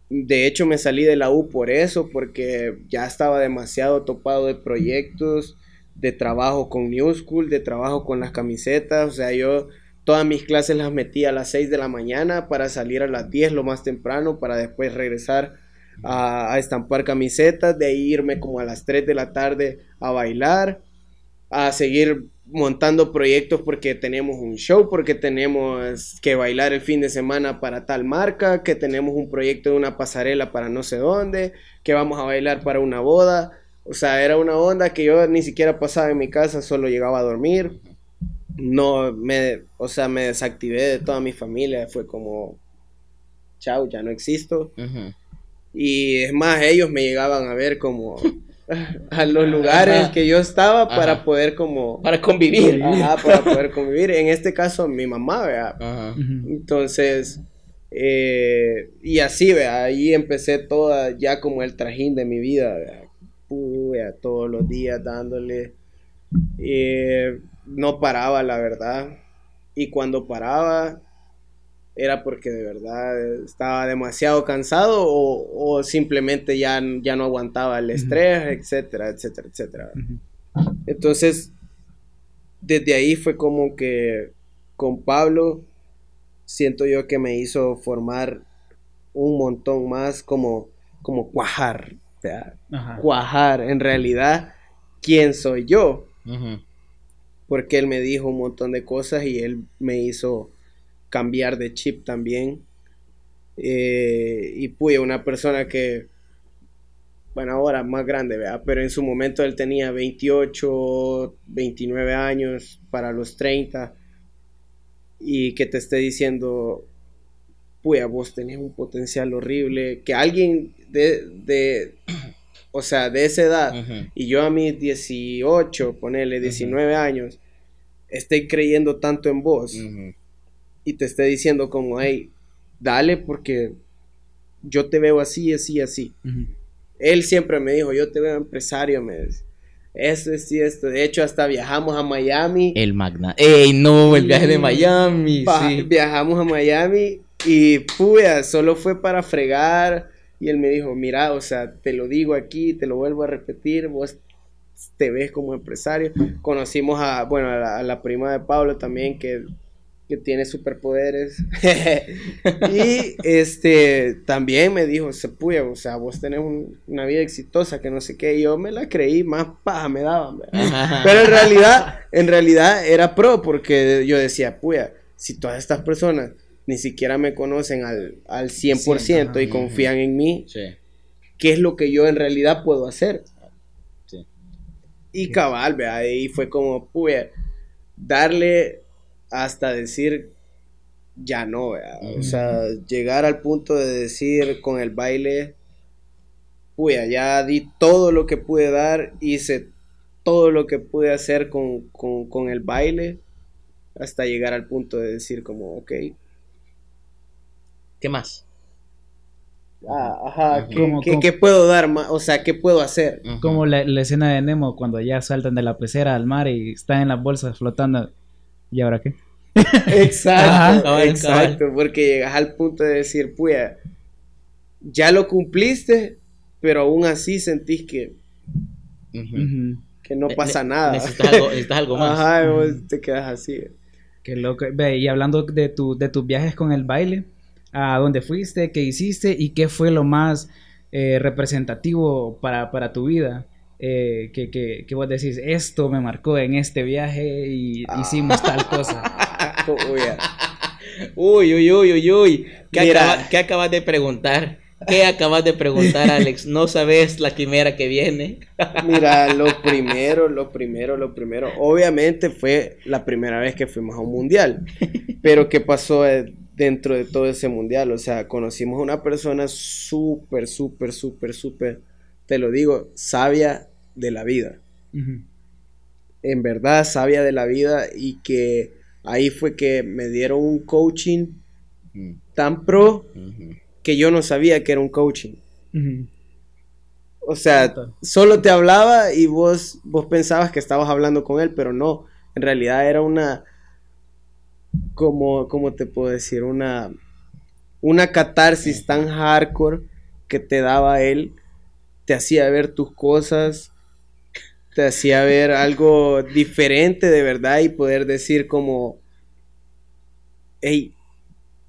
De hecho, me salí de la U por eso, porque ya estaba demasiado topado de proyectos, de trabajo con New School, de trabajo con las camisetas. O sea, yo Todas mis clases las metí a las 6 de la mañana para salir a las 10 lo más temprano para después regresar a, estampar camisetas, de ahí irme como a las 3 de la tarde a bailar, a seguir montando proyectos porque tenemos un show, porque tenemos que bailar el fin de semana para tal marca, que tenemos un proyecto de una pasarela para no sé dónde, que vamos a bailar para una boda. O sea, era una onda que yo ni siquiera pasaba en mi casa, solo llegaba a dormir no me, o sea, me desactivé de toda mi familia, fue como, chao, ya no existo. Y es más, ellos me llegaban a ver como a los lugares que yo estaba para poder como... Para convivir. para poder convivir. En este caso, mi mamá, vea. Entonces, eh, y así, vea, ahí empecé toda, ya como el trajín de mi vida, vea. todos los días dándole. Eh, no paraba, la verdad. Y cuando paraba, era porque de verdad estaba demasiado cansado o, simplemente ya, ya no aguantaba el estrés, etcétera, etcétera, etcétera. Entonces, desde ahí fue como que con Pablo siento yo que me hizo formar un montón más como, como cuajar, cuajar en realidad quién soy yo. Porque él me dijo un montón de cosas y él me hizo cambiar de chip también. Eh, y fui una persona que, bueno, ahora más grande, ¿verdad? Pero en su momento él tenía 28, 29 años para los 30 y que te esté diciendo, puya, vos tenés un potencial horrible, que alguien de, o sea, de esa edad, y yo a mis 18, ponerle 19 años, esté creyendo tanto en vos, y te esté diciendo como, hey, dale porque yo te veo así, así, así. Él siempre me dijo, yo te veo empresario, me dice. Esto es esto. De hecho, hasta viajamos a Miami. El Magna. ¡Ey, no! El viaje de Miami. sí. Viajamos a Miami y, puya, solo fue para fregar. Y él me dijo, mira, o sea, te lo digo aquí, te lo vuelvo a repetir, vos te ves como empresario. Conocimos a, bueno, a la prima de Pablo también, que que tiene superpoderes. y este también me dijo, se puya, o sea, vos tenés una vida exitosa, que no sé qué. Y yo me la creí, más paja me daban. Pero en realidad, en realidad era pro, porque yo decía, puya, si todas estas personas ni siquiera me conocen al, al 100% y confían en mí, ¿qué es lo que yo en realidad puedo hacer? Y cabal, vea, ahí fue como, puya, darle hasta decir ya no, o sea, llegar al punto de decir con el baile, puya, ya di todo lo que pude dar, hice todo lo que pude hacer con, el baile, hasta llegar al punto de decir como, ok. ¿Qué más? Ah, ajá, ¿qué, puedo dar más? O sea, ¿qué puedo hacer? Como la, la, escena de Nemo cuando ya saltan de la pecera al mar y están en las bolsas flotando. ¿Y ahora qué? exacto, exacto, porque llegas al punto de decir, pues, ya lo cumpliste, pero aún así sentís que, que no pasa nada. Necesitas algo, algo más. Ajá, vos te quedas así. Qué loco. Ve, y hablando de, tu, de tus viajes con el baile, ¿a dónde fuiste? ¿Qué hiciste? ¿Y qué fue lo más eh, representativo para, para tu vida? Eh, que, que, que, vos decís, esto me marcó en este viaje y ah. hicimos tal cosa. uy, uy, uy, uy, uy. ¿Qué, ¿Qué, acabas de preguntar? ¿Qué acabas de preguntar, Alex? ¿No sabes la quimera que viene? Mira, lo primero, lo primero, lo primero. Obviamente fue la primera vez que fuimos a un mundial. Pero ¿qué pasó dentro de todo ese mundial? O sea, conocimos a una persona súper, súper, súper, súper te lo digo, sabia de la vida. En verdad, sabia de la vida y que ahí fue que me dieron un coaching tan pro que yo no sabía que era un coaching. O sea, solo te hablaba y vos, vos pensabas que estabas hablando con él, pero no. En realidad era una, como, ¿cómo te puedo decir? Una, una catarsis tan hardcore que te daba él te hacía ver tus cosas, te hacía ver algo diferente de verdad y poder decir como, hey,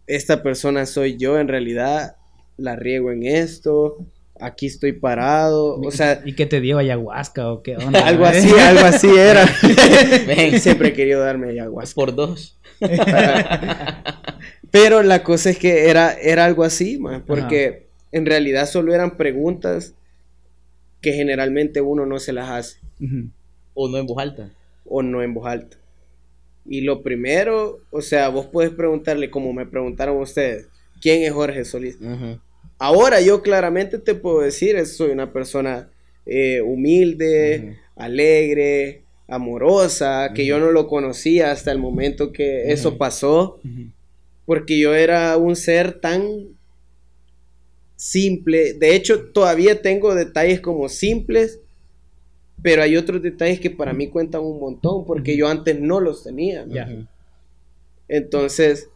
esta persona soy yo, en realidad la riego en esto, aquí estoy parado, o sea... ¿Y qué te dio ayahuasca o qué onda? algo así, algo así era. Siempre he querido darme ayahuasca. Por dos. Pero la cosa es que era, era algo así, porque en realidad solo eran preguntas que generalmente uno no se las hace. O no en voz alta. O no en voz alta. Y lo primero, o sea, vos puedes preguntarle, como me preguntaron ustedes, ¿quién es Jorge Solís? Ahora yo claramente te puedo decir, soy una persona eh, humilde, alegre, amorosa, que yo no lo conocía hasta el momento que eso pasó, porque yo era un ser tan simple. De hecho, todavía tengo detalles como simples, pero hay otros detalles que para mí cuentan un montón porque yo antes no los tenía. Entonces,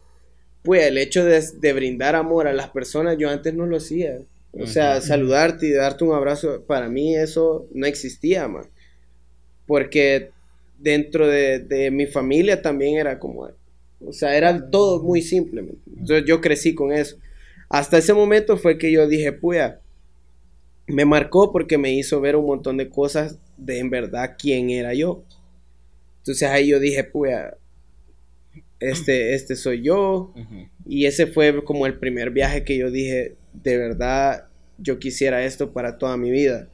pues el hecho de, brindar amor a las personas, yo antes no lo hacía. O sea, saludarte y darte un abrazo, para mí eso no existía más. Porque dentro de, mi familia también era como, o sea, era todo muy simple. Entonces yo crecí con eso. Hasta ese momento fue que yo dije, puya, me marcó porque me hizo ver un montón de cosas de en verdad quién era yo. Entonces ahí yo dije, puya, este, este soy yo. Y ese fue como el primer viaje que yo dije, de verdad, yo quisiera esto para toda mi vida.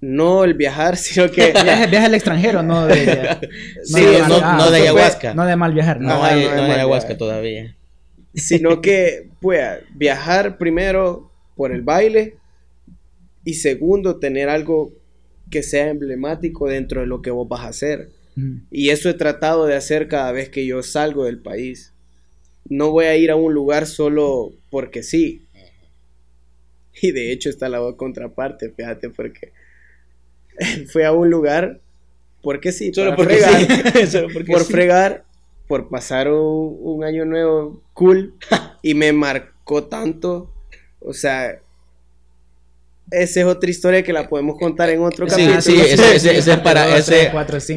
No el viajar, sino que... viaje, al extranjero, no de... no, de, ayahuasca. no de mal viajar. No, hay, no, de ayahuasca todavía. Sino que, pues, viajar primero por el baile y segundo, tener algo que sea emblemático dentro de lo que vos vas a hacer. Y eso he tratado de hacer cada vez que yo salgo del país. No voy a ir a un lugar solo porque sí. Y de hecho está la contraparte, fíjate, porque fui a un lugar porque sí, solo por fregar, por fregar, por pasar un, año nuevo cool. Y me marcó tanto, o sea, esa es otra historia que la podemos contar en otro capítulo. Sí, sí, ese, es para ese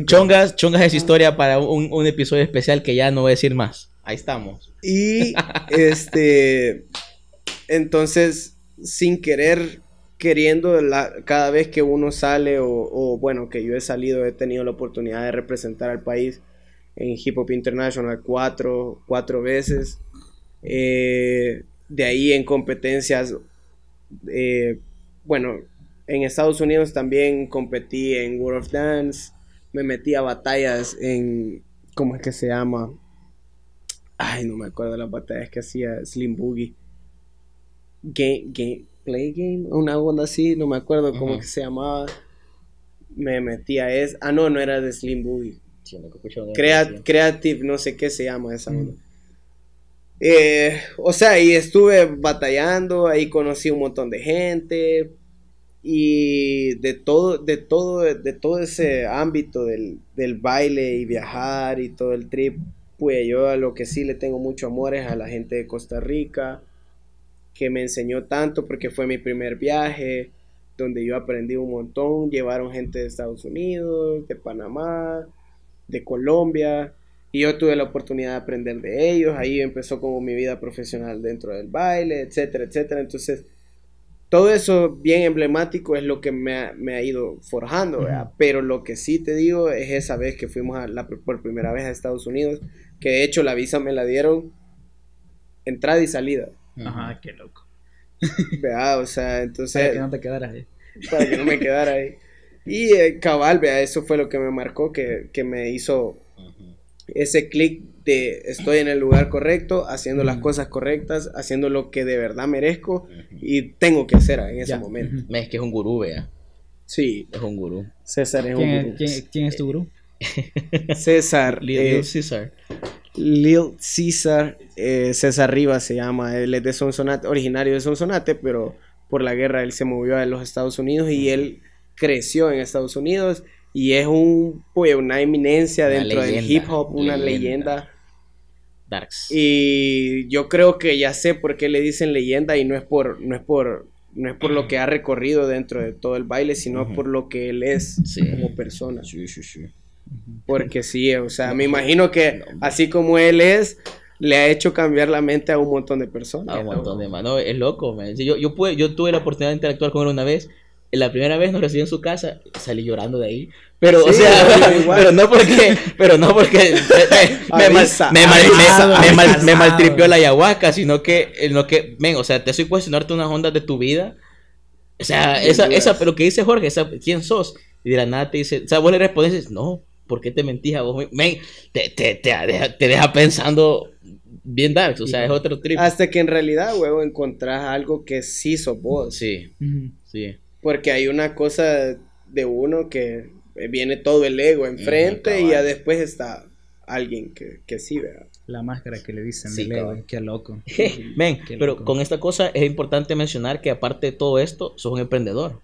Chongas, Chongas es historia para un, un, episodio especial que ya no voy a decir más. Ahí estamos. Y este entonces sin querer queriendo la, cada vez que uno sale o, bueno que yo he salido he tenido la oportunidad de representar al país en Hip Hop International cuatro, cuatro veces eh, de ahí en competencias eh, bueno, en Estados Unidos también competí en World of Dance, me metí a batallas en, ¿cómo es que se llama? Ay, no me acuerdo de las batallas que hacía Slim Boogie. Game, game, Play Game, una onda así, no me acuerdo cómo que se llamaba. Me metí a es, ah no, no era de Slim Boogie. creative, no sé qué se llama esa onda. Eh, o sea, y estuve batallando, ahí conocí un montón de gente y de todo, de todo, de todo ese ámbito del, baile y viajar y todo el trip, pues yo a lo que sí le tengo mucho amor es a la gente de Costa Rica, que me enseñó tanto porque fue mi primer viaje, donde yo aprendí un montón, llevaron gente de Estados Unidos, de Panamá, de Colombia, y yo tuve la oportunidad de aprender de ellos, ahí empezó como mi vida profesional dentro del baile, etcétera, etcétera. Entonces, todo eso bien emblemático es lo que me ha, ido forjando, Pero lo que sí te digo es esa vez que fuimos a la, por primera vez a Estados Unidos, que de hecho la visa me la dieron entrada y salida. Ajá, qué loco. Vea, o sea, entonces... Para que no te quedaras ahí. Para que no me quedara ahí. Y eh, cabal, vea, eso fue lo que me marcó, que, que me hizo ese clic de estoy en el lugar correcto, haciendo las cosas correctas, haciendo lo que de verdad merezco y tengo que hacer en ese momento. Es que es un gurú, vea. Sí. Es un gurú. César es un gurú. ¿quién, es tu gurú? César. Lil, eh, César. Lil César. Eh, César Rivas se llama. Él es de Sonsonate, originario de Sonsonate, pero por la guerra él se movió a los Estados Unidos y él creció en Estados Unidos y es un, pues, una eminencia dentro del hip hop, una leyenda. Darks. Y yo creo que ya sé por qué le dicen leyenda y no es por, no es por, no es por lo que ha recorrido dentro de todo el baile, sino por lo que él es como persona. Sí, sí, sí. Porque sí, o sea, me imagino que así como él es, le ha hecho cambiar la mente a un montón de personas. A un montón de manos. Es loco, Yo, yo, pude, yo tuve la oportunidad de interactuar con él una vez la primera vez nos recibió en su casa, salí llorando de ahí. Pero, o sea, pero no porque, pero no porque me, me, maltripió la ayahuasca, sino que, lo que, ven, o sea, te soy cuestionarte unas ondas de tu vida. O sea, esa, esa, pero que dice Jorge, esa, ¿quién sos? Y de la nada te dice, o sea, vos le respondes, no, ¿por qué te mentís a vos? Men, te, te, te, deja, te deja pensando bien dark, o sea, es otro trip. Hasta que en realidad, huevo, encontrás algo que sí sos vos. Sí, sí. Porque hay una cosa de uno que viene todo el ego enfrente y ya después está alguien que, que sí vea. La máscara que le dicen sí, ego, qué loco. Ven, pero con esta cosa es importante mencionar que aparte de todo esto, sos un emprendedor.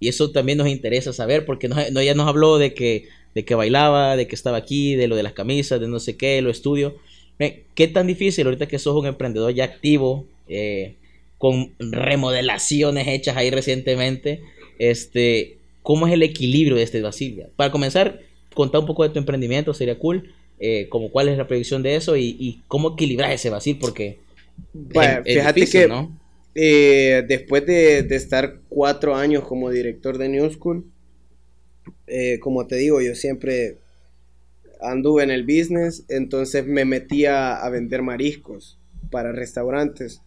Y eso también nos interesa saber, porque no, ya nos habló de que, de que bailaba, de que estaba aquí, de lo de las camisas, de no sé qué, lo estudio. ¿Qué tan difícil ahorita que sos un emprendedor ya activo, eh, con remodelaciones hechas ahí recientemente, este, cómo es el equilibrio de este Basilia? Para comenzar, contar un poco de tu emprendimiento, sería cool. Eh, como cuál es la predicción de eso y, cómo equilibrar ese Basil, porque bueno, fíjate que ¿no? Eh, después de, estar cuatro años como director de New School, eh, como te digo, yo siempre anduve en el business, entonces me metía a vender mariscos para restaurantes.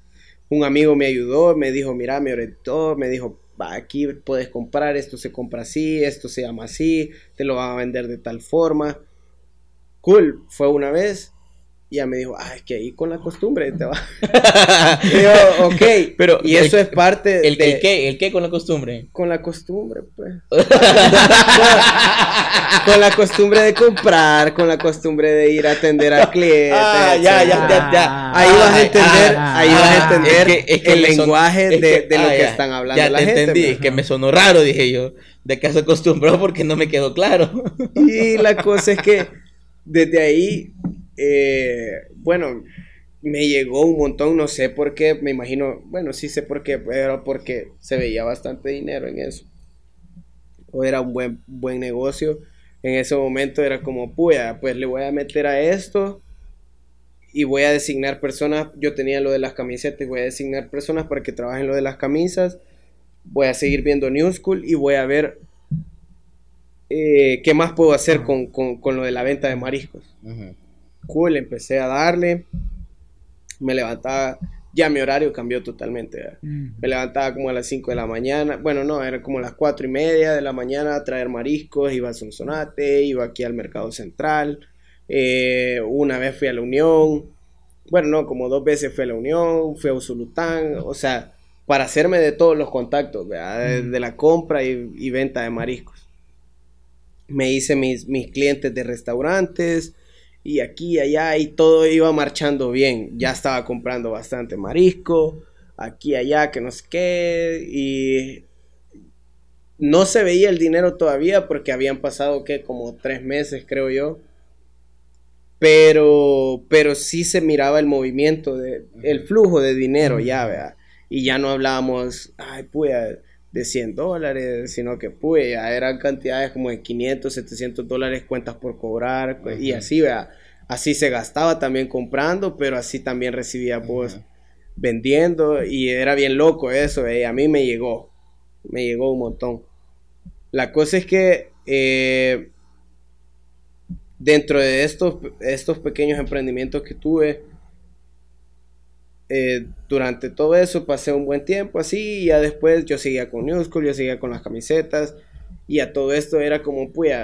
Un amigo me ayudó, me dijo, mira, me orientó, me dijo, va, aquí puedes comprar, esto se compra así, esto se llama así, te lo van a vender de tal forma. Cool, fue una vez, y ya me dijo, ah, es que ahí con la costumbre te va. y yo, ok. Pero, y eso es parte el, de... ¿El qué? ¿El qué con la costumbre? Con la costumbre, pues. con, la costumbre de comprar, con la costumbre de ir a atender al cliente. Ah, ya, ya, ya, ya. Ahí vas a entender, ahí vas a entender el lenguaje de, de, lo que están hablando ya la te gente. entendí, es que me sonó raro, dije yo. De que se acostumbró porque no me quedó claro. y la cosa es que desde ahí eh, bueno, me llegó un montón, no sé por qué, me imagino, bueno, sí sé por qué, pero porque se veía bastante dinero en eso. O era un buen, buen negocio. En ese momento era como, puya, pues le voy a meter a esto y voy a designar personas. Yo tenía lo de las camisetas, voy a designar personas para que trabajen lo de las camisas. Voy a seguir viendo New School y voy a ver eh, qué más puedo hacer con, lo de la venta de mariscos cool, empecé a darle, me levantaba, ya mi horario cambió totalmente, mm. me levantaba como a las 5 de la mañana, bueno, no, era como a las 4 y media de la mañana a traer mariscos, iba a Sonsonate, iba aquí al Mercado Central, eh, una vez fui a la Unión, bueno, no, como dos veces fui a la Unión, fui a Usulután, o sea, para hacerme de todos los contactos, de, la compra y, venta de mariscos. Me hice mis, mis clientes de restaurantes, y aquí y allá y todo iba marchando bien. Ya estaba comprando bastante marisco, aquí y allá, que no sé qué, y no se veía el dinero todavía porque habían pasado que como tres meses, creo yo. Pero, pero sí se miraba el movimiento, de, el flujo de dinero ya, ¿verdad? Y ya no hablábamos, ay, pues, de 100 dólares, sino que, pues, ya eran cantidades como de 500, 700 dólares cuentas por cobrar, y así, ¿verdad? así se gastaba también comprando, pero así también recibía pues vendiendo y era bien loco eso, eh, a mí me llegó, me llegó un montón. La cosa es que eh, dentro de estos, estos pequeños emprendimientos que tuve, eh, durante todo eso pasé un buen tiempo así y ya después yo seguía con New School, yo seguía con las camisetas y a todo esto era como, pues,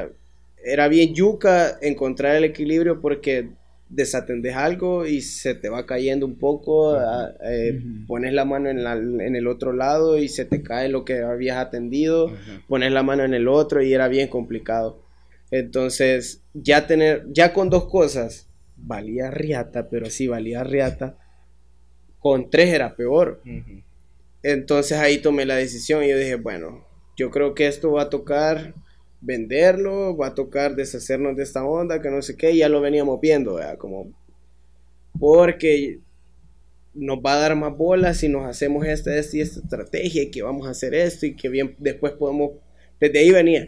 era bien yuca encontrar el equilibrio porque desatendes algo y se te va cayendo un poco, ah, eh, pones la mano en, el otro lado y se te cae lo que habías atendido, pones la mano en el otro y era bien complicado. Entonces, ya tener, ya con dos cosas, valía riata, pero sí valía riata, con tres era peor. Entonces ahí tomé la decisión y yo dije, bueno, yo creo que esto va a tocar venderlo, va a tocar deshacernos de esta onda, que no sé qué, ya lo veníamos viendo, Como, porque nos va a dar más bolas si nos hacemos esta, esta y esta estrategia y que vamos a hacer esto y que bien después podemos, desde ahí venía,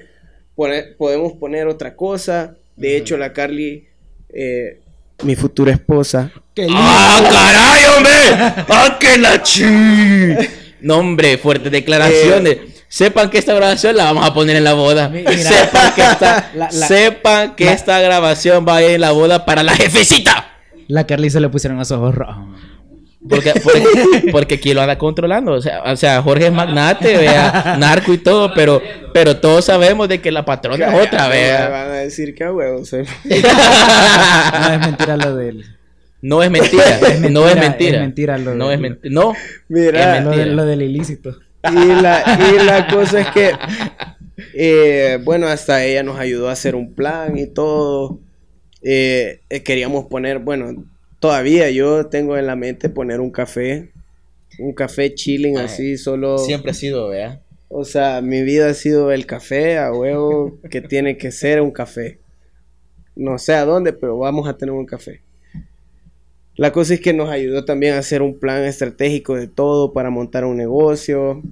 podemos poner otra cosa, de hecho la Carly, eh, mi futura esposa. ¡Ah, caray, hombre! ¡Ah, que la chi! No, hombre, fuertes declaraciones. Eh, Sepan que esta grabación la vamos a poner en la boda. sepan que, esta, sepan que esta grabación va a ir en la boda para la jefecita. La Carly se le pusieron los ojos rojos. Porque, porque, aquí lo anda controlando. O sea, o sea, Jorge es magnate, vea, narco y todo, pero, pero todos sabemos de que la patrona es otra, vea. Van a decir que huevo. no es mentira lo de él. No es mentira, no es mentira. Es mentira lo no es mentira. No, Mira, Lo, lo del ilícito. Y la, cosa es que, eh, bueno, hasta ella nos ayudó a hacer un plan y todo. Eh, eh, queríamos poner, bueno, todavía yo tengo en la mente poner un café, un café chilling así, solo... Siempre ha sido, ¿verdad? O sea, mi vida ha sido el café a huevo que tiene que ser un café. No sé a dónde, pero vamos a tener un café. La cosa es que nos ayudó también a hacer un plan estratégico de todo para montar un negocio.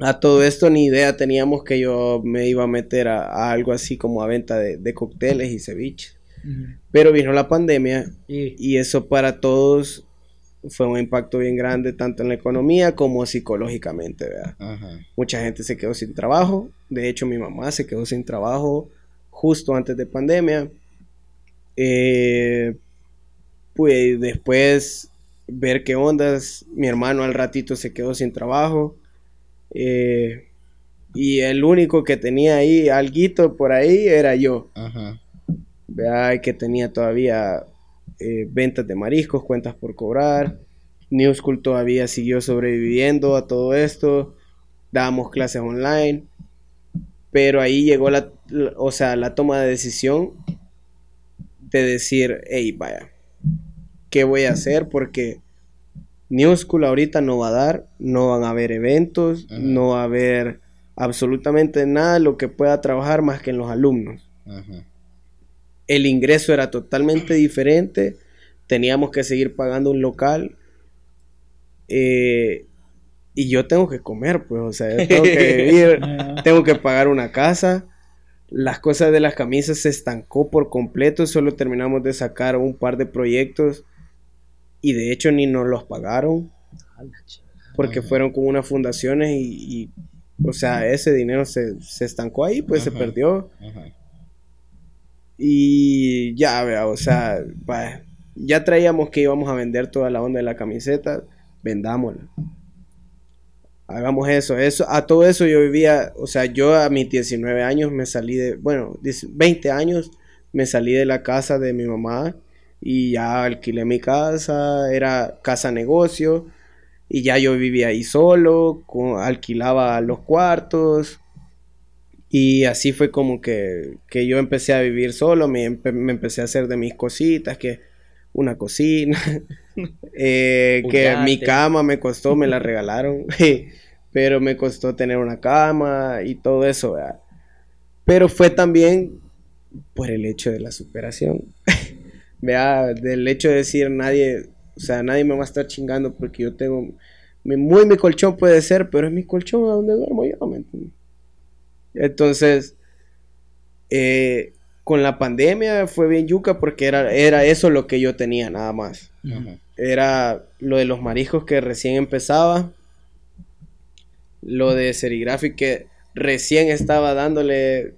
A todo esto ni idea teníamos que yo me iba a meter a, algo así como a venta de, cócteles y Pero vino la pandemia y eso para todos fue un impacto bien grande, tanto en la economía como psicológicamente, Mucha gente se quedó sin trabajo. De hecho, mi mamá se quedó sin trabajo justo antes de pandemia. Eh, pues después ver qué ondas. Mi hermano al ratito se quedó sin trabajo. Eh, y el único que tenía ahí alguito por ahí era yo. Ajá. Vea que tenía todavía eh, ventas de mariscos, cuentas por cobrar. New School todavía siguió sobreviviendo a todo esto. Dábamos clases online. Pero ahí llegó la, o sea, la toma de decisión de decir, hey, vaya, ¿qué voy a hacer? Porque New School ahorita no va a dar, no van a haber eventos, no va a haber absolutamente nada lo que pueda trabajar más que en los alumnos. El ingreso era totalmente diferente, teníamos que seguir pagando un local. Eh, y yo tengo que comer, pues, o sea, tengo que vivir, tengo que pagar una casa. Las cosas de las camisas se estancó por completo, solo terminamos de sacar un par de proyectos y de hecho ni nos los pagaron porque fueron como unas fundaciones y, o sea, ese dinero se, estancó ahí, pues se perdió. Y ya, vea, o sea, ya traíamos que íbamos a vender toda la onda de la camiseta, vendámosla. Hagamos eso, eso, a todo eso yo vivía, o sea, yo a mis 19 años me salí de, bueno, 20 años me salí de la casa de mi mamá y ya alquilé mi casa, era casa negocio y ya yo vivía ahí solo, alquilaba los cuartos y así fue como que, yo empecé a vivir solo, me, empecé a hacer de mis cositas, que una cocina, eh, que mi cama me costó, me la regalaron, pero me costó tener una cama y todo eso, Pero fue también por el hecho de la superación. Vea, del hecho de decir nadie, o sea, nadie me va a estar chingando porque yo tengo, muy mi colchón puede ser, pero es mi colchón a donde duermo yo, ¿me Entonces, eh, con la pandemia fue bien yuca porque era, era eso lo que yo tenía nada más. Era lo de los mariscos que recién empezaba, lo de serigraphic que recién estaba dándole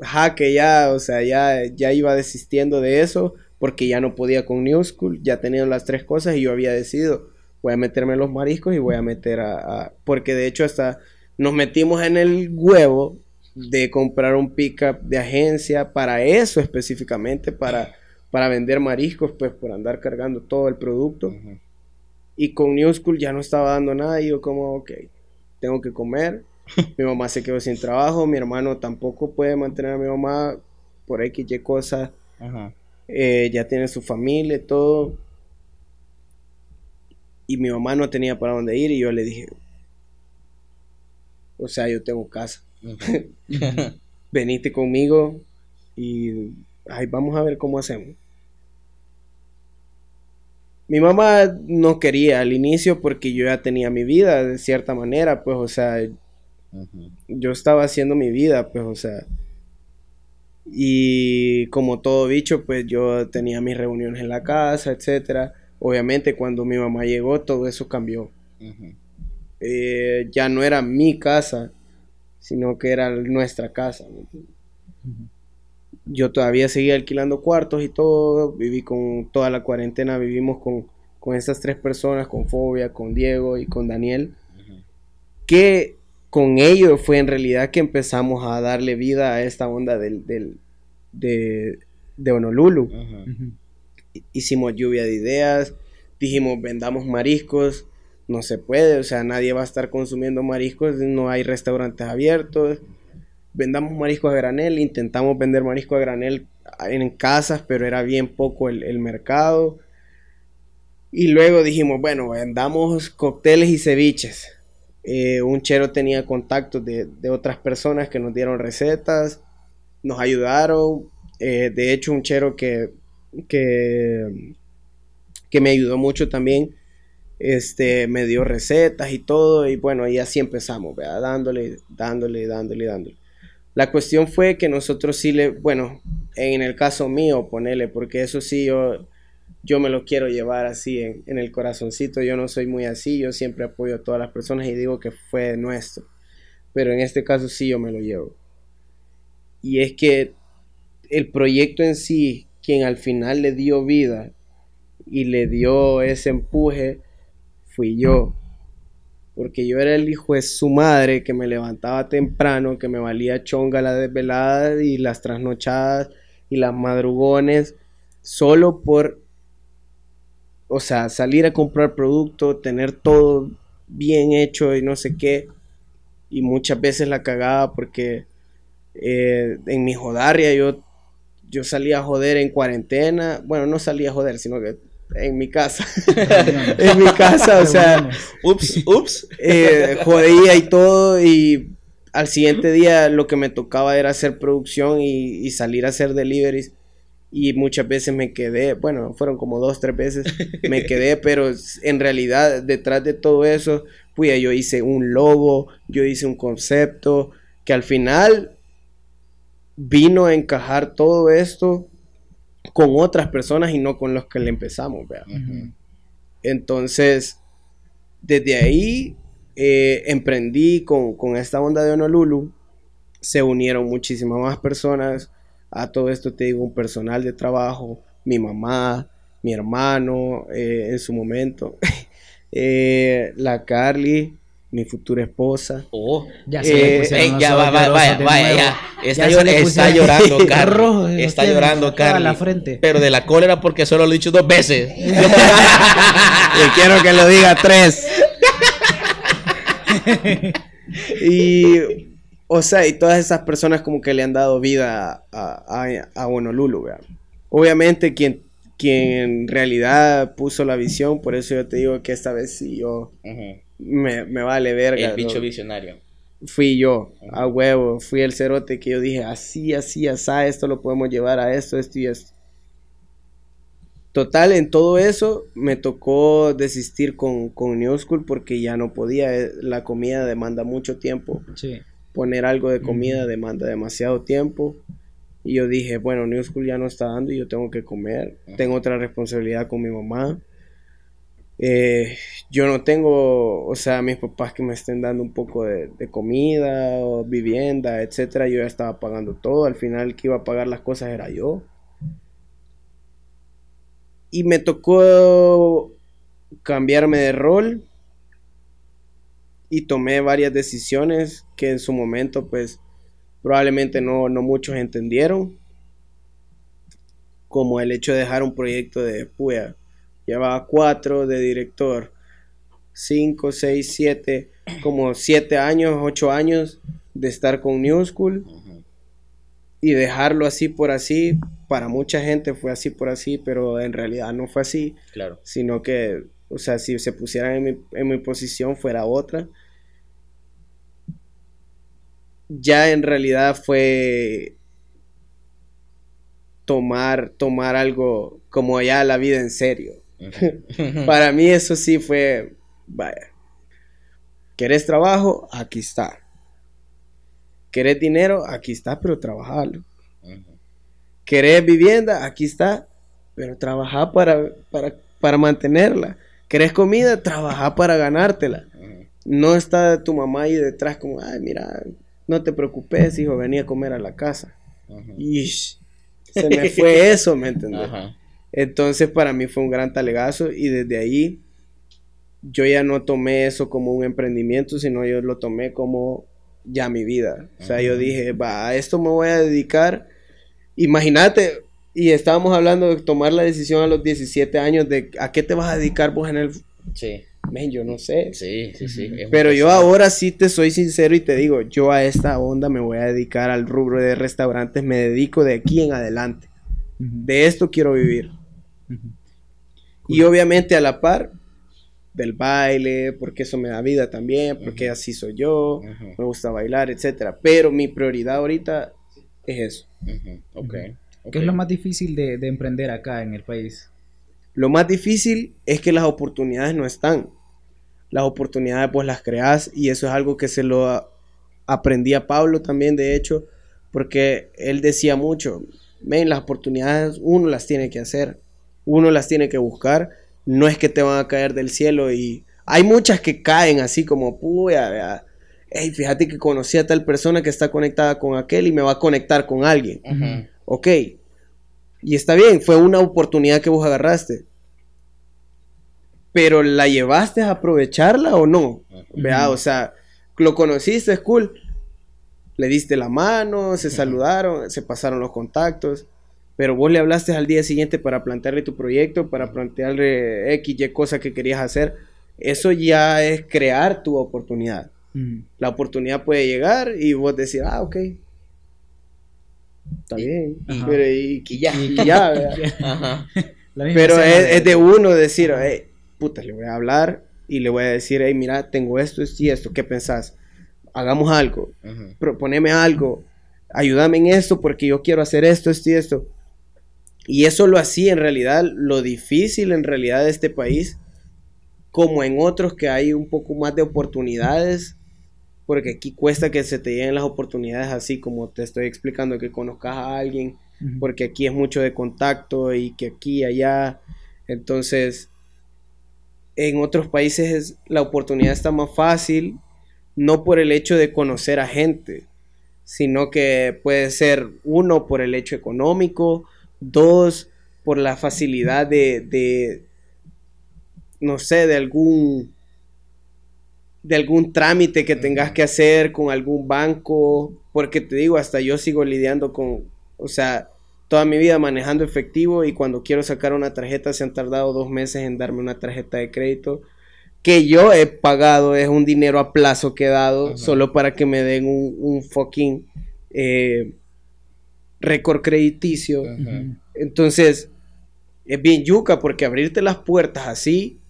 jaque ya, o sea, ya, ya iba desistiendo de eso porque ya no podía con New School, ya tenía las tres cosas y yo había decidido, voy a meterme los mariscos y voy a meter a, porque de hecho hasta nos metimos en el huevo de comprar un pickup de agencia para eso específicamente, para, para vender mariscos, pues por andar cargando todo el producto. Y con New School ya no estaba dando nada y yo como, ok, tengo que comer. mi mamá se quedó sin trabajo, mi hermano tampoco puede mantener a mi mamá por X y cosas. Eh, ya tiene su familia y todo. Y mi mamá no tenía para dónde ir y yo le dije, o sea, yo tengo casa. Veniste conmigo y ay, vamos a ver cómo hacemos. Mi mamá no quería al inicio porque yo ya tenía mi vida de cierta manera, pues, o sea, yo estaba haciendo mi vida, pues, o sea, y como todo bicho, pues yo tenía mis reuniones en la casa, etcétera. Obviamente cuando mi mamá llegó todo eso cambió. Eh, ya no era mi casa, sino que era nuestra casa. Yo todavía seguía alquilando cuartos y todo, viví con toda la cuarentena, vivimos con, con esas tres personas, con Fobia, con Diego y con Daniel, que con ello fue en realidad que empezamos a darle vida a esta onda del, de, de, Honolulu. Hicimos lluvia de ideas, dijimos vendamos mariscos, no se puede, o sea, nadie va a estar consumiendo mariscos, no hay restaurantes abiertos. Vendamos mariscos a granel, intentamos vender mariscos a granel en casas, pero era bien poco el, mercado. Y luego dijimos, bueno, vendamos cócteles y ceviches eh, un chero tenía contactos de, otras personas que nos dieron recetas, nos ayudaron. Eh, de hecho, un chero que, que, que me ayudó mucho también. Este, me dio recetas y todo, y bueno, y así empezamos, ¿verdad? dándole, dándole, dándole, dándole. La cuestión fue que nosotros sí le, bueno, en el caso mío, ponele, porque eso sí yo, yo me lo quiero llevar así en, en, el corazoncito, yo no soy muy así, yo siempre apoyo a todas las personas y digo que fue nuestro, pero en este caso sí yo me lo llevo. Y es que el proyecto en sí, quien al final le dio vida y le dio ese empuje, fui yo. Porque yo era el hijo de su madre que me levantaba temprano, que me valía chonga la desvelada y las trasnochadas y las madrugones, solo por, o sea, salir a comprar producto, tener todo bien hecho y no sé qué. Y muchas veces la cagaba porque eh, en mi jodaria yo, yo salía a joder en cuarentena. Bueno, no salía a joder, sino que en mi casa. en mi casa, o sea, ups, ups, eh, jodía y todo y al siguiente día lo que me tocaba era hacer producción y, salir a hacer deliveries y muchas veces me quedé, bueno, fueron como dos, tres veces, me quedé, pero en realidad detrás de todo eso, pues yo hice un logo, yo hice un concepto, que al final vino a encajar todo esto con otras personas y no con los que le empezamos, Entonces, desde ahí eh, emprendí con, esta onda de Honolulu, se unieron muchísimas más personas, a todo esto te digo, un personal de trabajo, mi mamá, mi hermano eh, en su momento, eh, la Carly, mi futura esposa. Oh, ya se eh, ya va, vaya, vaya, ya. Está, está llorando, Carlos. está llorando, Carlos. la frente. Pero de la cólera porque solo lo he dicho dos veces. y quiero que lo diga tres. y, o sea, y todas esas personas como que le han dado vida a, a, a Honolulu, Obviamente quien, quien en realidad puso la visión, por eso yo te digo que esta vez sí yo me, vale verga. El bicho visionario. Fui yo, a huevo, fui el cerote que yo dije, así, así, así, esto lo podemos llevar a esto, esto y esto. Total, en todo eso me tocó desistir con, con New School porque ya no podía. Eh, la comida demanda mucho tiempo. Poner algo de comida demanda demasiado tiempo. Y yo dije, bueno, New School ya no está dando y yo tengo que comer. Tengo otra responsabilidad con mi mamá. Eh, yo no tengo, o sea, mis papás que me estén dando un poco de, comida o vivienda, etcétera. Yo ya estaba pagando todo. Al final, que iba a pagar las cosas era yo. Y me tocó cambiarme de rol y tomé varias decisiones que en su momento, pues, probablemente no, no muchos entendieron. Como el hecho de dejar un proyecto de puya llevaba cuatro de director, cinco, seis, siete, como siete años, ocho años de estar con New School y dejarlo así por así. Para mucha gente fue así por así, pero en realidad no fue así. Claro. Sino que, o sea, si se pusieran en mi, en mi posición fuera otra. Ya en realidad fue tomar, tomar algo como ya la vida en serio. Para mí eso sí fue, vaya, ¿querés trabajo? Aquí está. ¿Querés dinero? Aquí está, pero trabajarlo. ¿Querés vivienda? Aquí está, pero trabajar para, para, mantenerla. ¿Querés comida? Trabajar para ganártela. No está tu mamá ahí detrás como, ay, mira, no te preocupes, hijo, venía a comer a la casa. Y se me fue eso, ¿me entiendes? Entonces para mí fue un gran talegazo y desde ahí yo ya no tomé eso como un emprendimiento, sino yo lo tomé como ya mi vida. O sea, yo dije, va, a esto me voy a dedicar. Imagínate, y estábamos hablando de tomar la decisión a los 17 años de a qué te vas a dedicar vos en el... Sí. Men, yo no sé. Sí, sí, sí. Pero yo ahora sí te soy sincero y te digo, yo a esta onda me voy a dedicar al rubro de restaurantes, me dedico de aquí en adelante. De esto quiero vivir. Y obviamente a la par del baile, porque eso me da vida también, porque así soy yo, me gusta bailar, etcétera. Pero mi prioridad ahorita es eso. ¿Qué es lo más difícil de, emprender acá en el país? Lo más difícil es que las oportunidades no están. Las oportunidades pues las creas y eso es algo que se lo aprendí a Pablo también, de hecho, porque él decía mucho, ven, las oportunidades uno las tiene que hacer, uno las tiene que buscar, no es que te van a caer del cielo y hay muchas que caen así como, puya, hey, fíjate que conocí a tal persona que está conectada con aquel y me va a conectar con alguien. Ok. Y está bien, fue una oportunidad que vos agarraste. Pero ¿la llevaste a aprovecharla o no? Vea, o sea, lo conociste, es cool. Le diste la mano, se saludaron, se pasaron los contactos. Pero vos le hablaste al día siguiente para plantearle tu proyecto, para plantearle X, Y cosa que querías hacer. Eso ya es crear tu oportunidad. La oportunidad puede llegar y vos decís, ah, ok. Está bien. Pero y, ya. ya Pero es, de uno decir, hey, puta, le voy a hablar y le voy a decir, hey, mira, tengo esto, esto y esto, ¿qué pensás? Hagamos algo, proponeme algo, ayúdame en esto porque yo quiero hacer esto, esto y esto. Y eso lo hacía en realidad, lo difícil en realidad de este país, como en otros que hay un poco más de oportunidades, porque aquí cuesta que se te lleguen las oportunidades así como te estoy explicando, que conozcas a alguien, porque aquí es mucho de contacto y que aquí, allá. Entonces, en otros países la oportunidad está más fácil, no por el hecho de conocer a gente, sino que puede ser uno por el hecho económico, dos por la facilidad de, de no sé, de algún de algún trámite que tengas que hacer con algún banco, porque te digo, hasta yo sigo lidiando con, o sea, toda mi vida manejando efectivo y cuando quiero sacar una tarjeta se han tardado dos meses en darme una tarjeta de crédito que yo he pagado, es un dinero a plazo que he dado solo para que me den un, fucking eh, récord crediticio. Entonces, es bien yuca porque abrirte las puertas así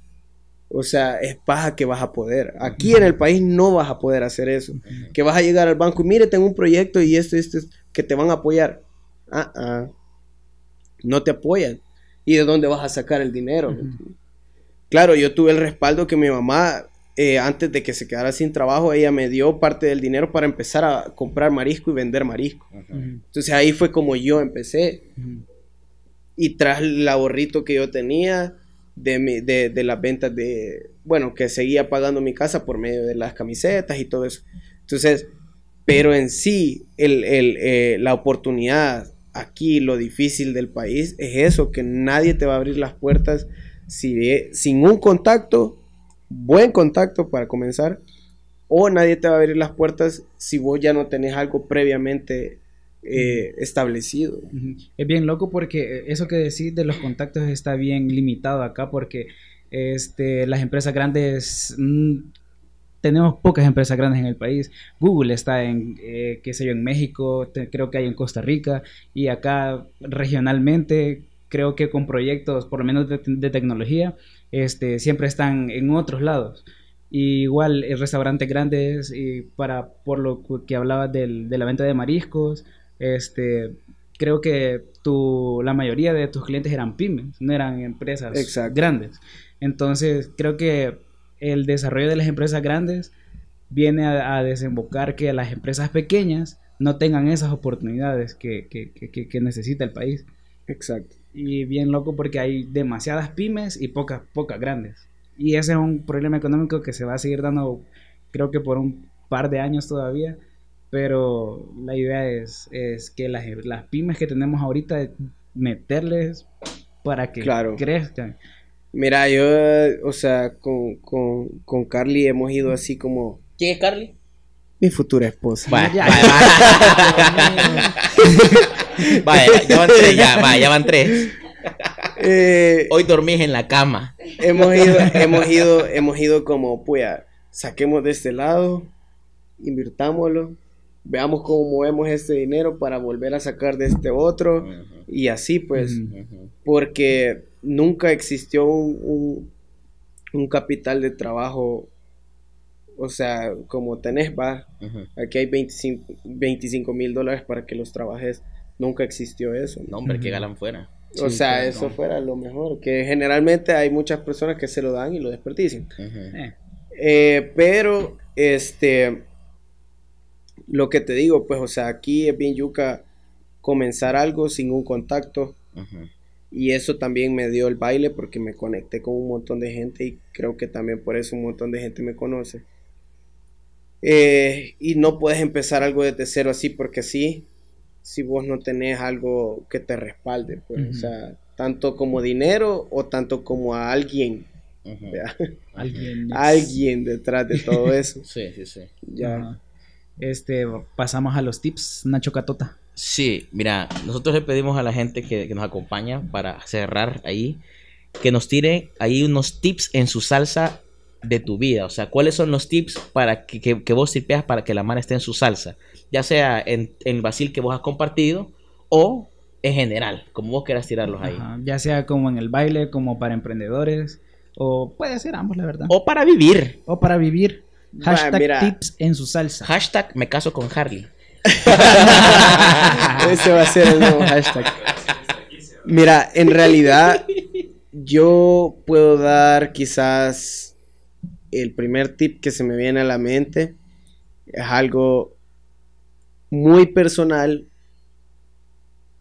o sea, es paja que vas a poder. Aquí en el país no vas a poder hacer eso. Que vas a llegar al banco y mire, tengo un proyecto y esto, esto, que te van a apoyar. Ah, ah. No te apoyan. ¿Y de dónde vas a sacar el dinero? Claro, yo tuve el respaldo que mi mamá, eh, antes de que se quedara sin trabajo, ella me dio parte del dinero para empezar a comprar marisco y vender marisco. Entonces ahí fue como yo empecé. Y tras el ahorrito que yo tenía, de, de, las ventas de, bueno, que seguía pagando mi casa por medio de las camisetas y todo eso. Entonces, pero en sí, el, el, eh, la oportunidad aquí, lo difícil del país es eso, que nadie te va a abrir las puertas si, sin un contacto, buen contacto para comenzar, o nadie te va a abrir las puertas si vos ya no tenés algo previamente eh, establecido. Es bien loco porque eso que decís de los contactos está bien limitado acá porque este, las empresas grandes, mm, tenemos pocas empresas grandes en el país. Google está en, eh, qué sé yo, en México, creo que hay en Costa Rica y acá regionalmente creo que con proyectos, por lo menos de, tecnología, este, siempre están en otros lados. igual, restaurantes grandes, y para, por lo que hablabas de la venta de mariscos, este, creo que tu, la mayoría de tus clientes eran pymes, no eran empresas grandes. Entonces, creo que el desarrollo de las empresas grandes viene a, desembocar que las empresas pequeñas no tengan esas oportunidades que, necesita el país. Exacto. Y bien loco porque hay demasiadas pymes y pocas, pocas grandes. Y ese es un problema económico que se va a seguir dando, creo que por un par de años todavía pero la idea es, es que las, las, pymes que tenemos ahorita, meterles para que crezcan. Mira, yo, o sea, con, con, con Carly hemos ido así como... ¿Quién es Carly? Mi futura esposa. Vaya, vaya, ya van tres, ya, ya van tres. Eh, Hoy dormís en la cama. Hemos ido, hemos ido, hemos ido como, pues, saquemos de este lado, invirtámoslo, veamos cómo movemos este dinero para volver a sacar de este otro y así pues, porque nunca existió un, un, capital de trabajo, o sea, como tenés, va, aquí hay 25 mil dólares para que los trabajes, nunca existió eso. No, hombre, que galan fuera. o sea, eso fuera lo mejor. Que generalmente hay muchas personas que se lo dan y lo desperdician. Eh. Eh, pero, este, lo que te digo, pues, o sea, aquí es bien yuca comenzar algo sin un contacto. Y eso también me dio el baile porque me conecté con un montón de gente y creo que también por eso un montón de gente me conoce. Eh, y no puedes empezar algo desde cero así porque sí, si vos no tenés algo que te respalde, pues, o sea, tanto como dinero o tanto como a alguien. alguien, alguien detrás de todo eso. sí, sí, sí. Ya. Este, pasamos a los tips, Nacho Catota. Sí, mira, nosotros le pedimos a la gente que, nos acompaña para cerrar ahí, que nos tire ahí unos tips en su salsa de tu vida. O sea, ¿cuáles son los tips para que, que, vos tripeas para que la mano esté en su salsa? Ya sea en, el basil que vos has compartido o en general, como vos quieras tirarlos ahí. ya sea como en el baile, como para emprendedores, o puede ser ambos, la verdad. O para vivir. O para vivir. Hashtag tips en su salsa. Hashtag me caso con Harley. Ese va a ser el nuevo hashtag. Mira, en realidad yo puedo dar quizás el primer tip que se me viene a la mente. Es algo muy personal,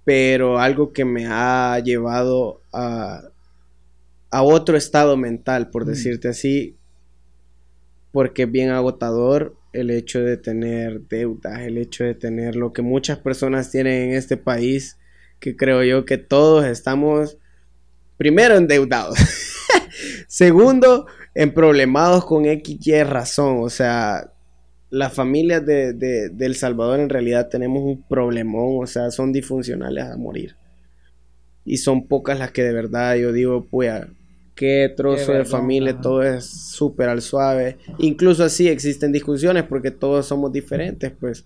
pero algo que me ha llevado a, a otro estado mental, por mm. decirte así, porque es bien agotador el hecho de tener deudas, el hecho de tener lo que muchas personas tienen en este país, que creo yo que todos estamos, primero, endeudados. Segundo, en problemados con XY razón. O sea, las familias de, de, El Salvador en realidad tenemos un problemón, o sea, son disfuncionales a morir. Y son pocas las que de verdad yo digo, pues, qué trozo de familia, todo es súper al suave. Incluso así existen discusiones porque todos somos diferentes, pues.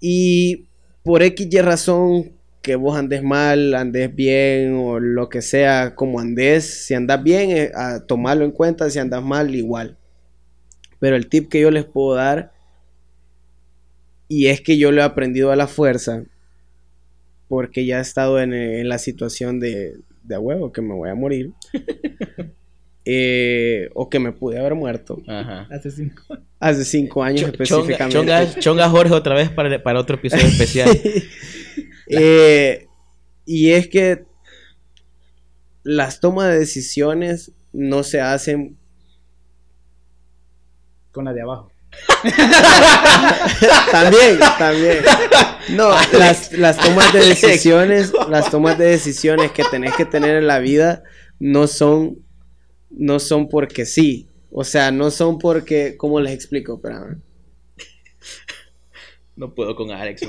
Y por X y razón que vos andes mal, andes bien o lo que sea, como andes, si andas bien, eh, a tomarlo en cuenta, si andas mal, igual. Pero el tip que yo les puedo dar, y es que yo lo he aprendido a la fuerza, porque ya he estado en la situación de, de a huevo que me voy a morir. Eh, o que me pude haber muerto. Hace cinco Hace cinco años específicamente. Chonga, Jorge otra vez para, para otro episodio especial. Eh, y es que las tomas de decisiones no se hacen con la de abajo. también, también. No, las, las tomas de decisiones, las tomas de decisiones que tenés que tener en la vida no son, no son porque sí. O sea, no son porque, ¿cómo les explico? Espérame. No puedo con Alex,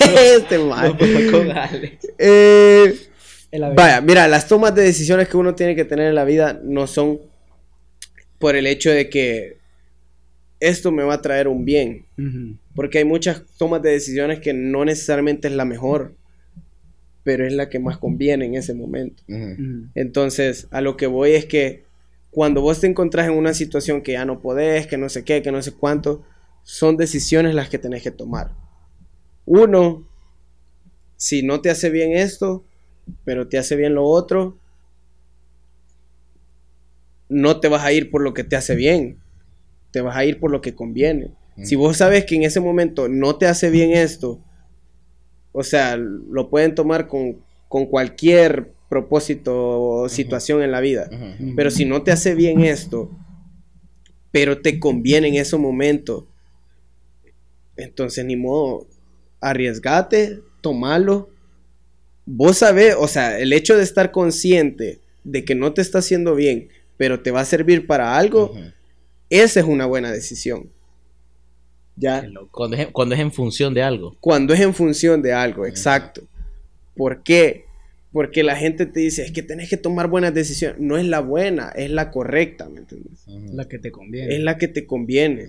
este mal. No puedo con Alex. Eh, vaya, mira, las tomas de decisiones que uno tiene que tener en la vida no son por el hecho de que esto me va a traer un bien. Porque hay muchas tomas de decisiones que no necesariamente es la mejor, pero es la que más conviene en ese momento. Entonces, a lo que voy es que cuando vos te encontrás en una situación que ya no podés, que no sé qué, que no sé cuánto, son decisiones las que tenés que tomar. Uno, si no te hace bien esto, pero te hace bien lo otro, no te vas a ir por lo que te hace bien te vas a ir por lo que conviene. Si vos sabes que en ese momento no te hace bien esto, o sea, lo pueden tomar con, cualquier propósito o situación en la vida. Pero si no te hace bien esto, pero te conviene en ese momento, entonces ni modo, arriesgate, tomalo. Vos sabés, o sea, el hecho de estar consciente de que no te está haciendo bien, pero te va a servir para algo, esa es una buena decisión. ¿Ya? Cuando es, cuando es en función de algo. Cuando es en función de algo, exacto. ¿Por qué? Porque la gente te dice, es que tenés que tomar buenas decisiones. No es la buena, es la correcta, ¿me entiendes? La que te conviene. Es la que te conviene.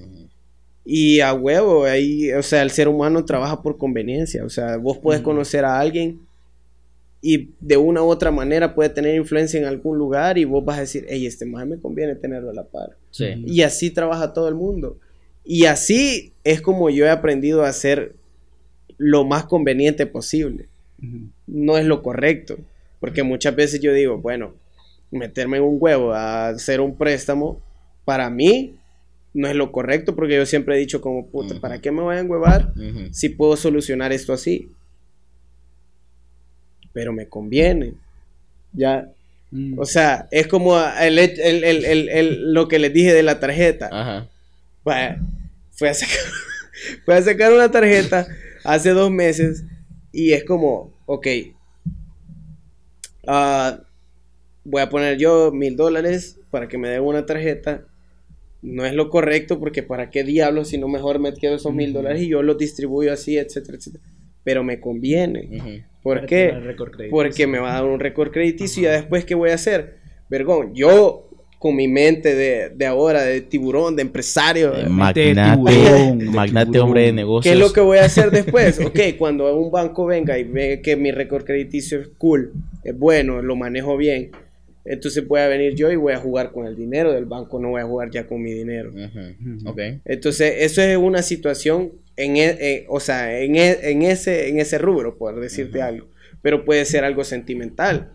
Y a huevo, ahí, o sea, el ser humano trabaja por conveniencia. O sea, vos puedes conocer a alguien y de una u otra manera puede tener influencia en algún lugar y vos vas a decir, hey, este más me conviene tenerlo a la par. Y así trabaja todo el mundo. Y así es como yo he aprendido a hacer lo más conveniente posible. no es lo correcto. Porque muchas veces yo digo, bueno, meterme en un huevo a hacer un préstamo, para mí no es lo correcto porque yo siempre he dicho como, puta, ¿para qué me voy a enhuevar si puedo solucionar esto así? Pero me conviene. Ya. Mm. O sea, es como el, lo que les dije de la tarjeta. Ajá. fue a sacar, a sacar una tarjeta hace dos meses y es como, ok, uh, voy a poner yo mil dólares para que me den una tarjeta. No es lo correcto porque para qué diablos si no mejor me quedo esos mil dólares y yo los distribuyo así, etcétera, etcétera. Pero me conviene. ¿Por qué? Porque me va a dar un récord crediticio y ya después ¿qué voy a hacer? Vergón, yo con mi mente de, de ahora, de tiburón, de empresario. De magnate, magnate hombre de negocios. ¿Qué es lo que voy a hacer después? ok, cuando un banco venga y ve que mi récord crediticio es cool, es bueno, lo manejo bien, entonces voy a venir yo y voy a jugar con el dinero del banco, no voy a jugar ya con mi dinero. okay. Entonces, eso es una situación en, e, eh, o sea, en, e, en, ese, en ese rubro, por decirte algo. Pero puede ser algo sentimental,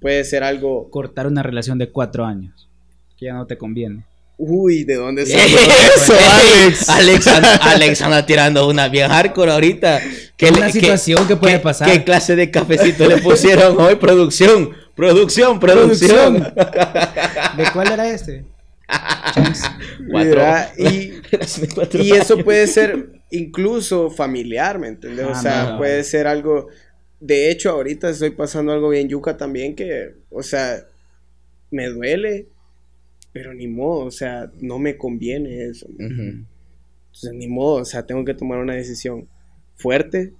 puede ser algo... Cortar una relación de cuatro años, que ya no te conviene. Uy, ¿de dónde salió eso, Alex? Alex, Alex anda tirando una bien hardcore ahorita. ¿Qué una situación que puede pasar. ¿Qué clase de cafecito le pusieron hoy? Producción, producción, producción. ¿De cuál era este? y, y, eso puede ser incluso familiar, ¿me entiendes? o ah, sea, puede ser algo... De hecho, ahorita estoy pasando algo bien yuca también que, o sea, me duele pero ni modo, o sea, no me conviene eso. Entonces, ni modo, o sea, tengo que tomar una decisión fuerte,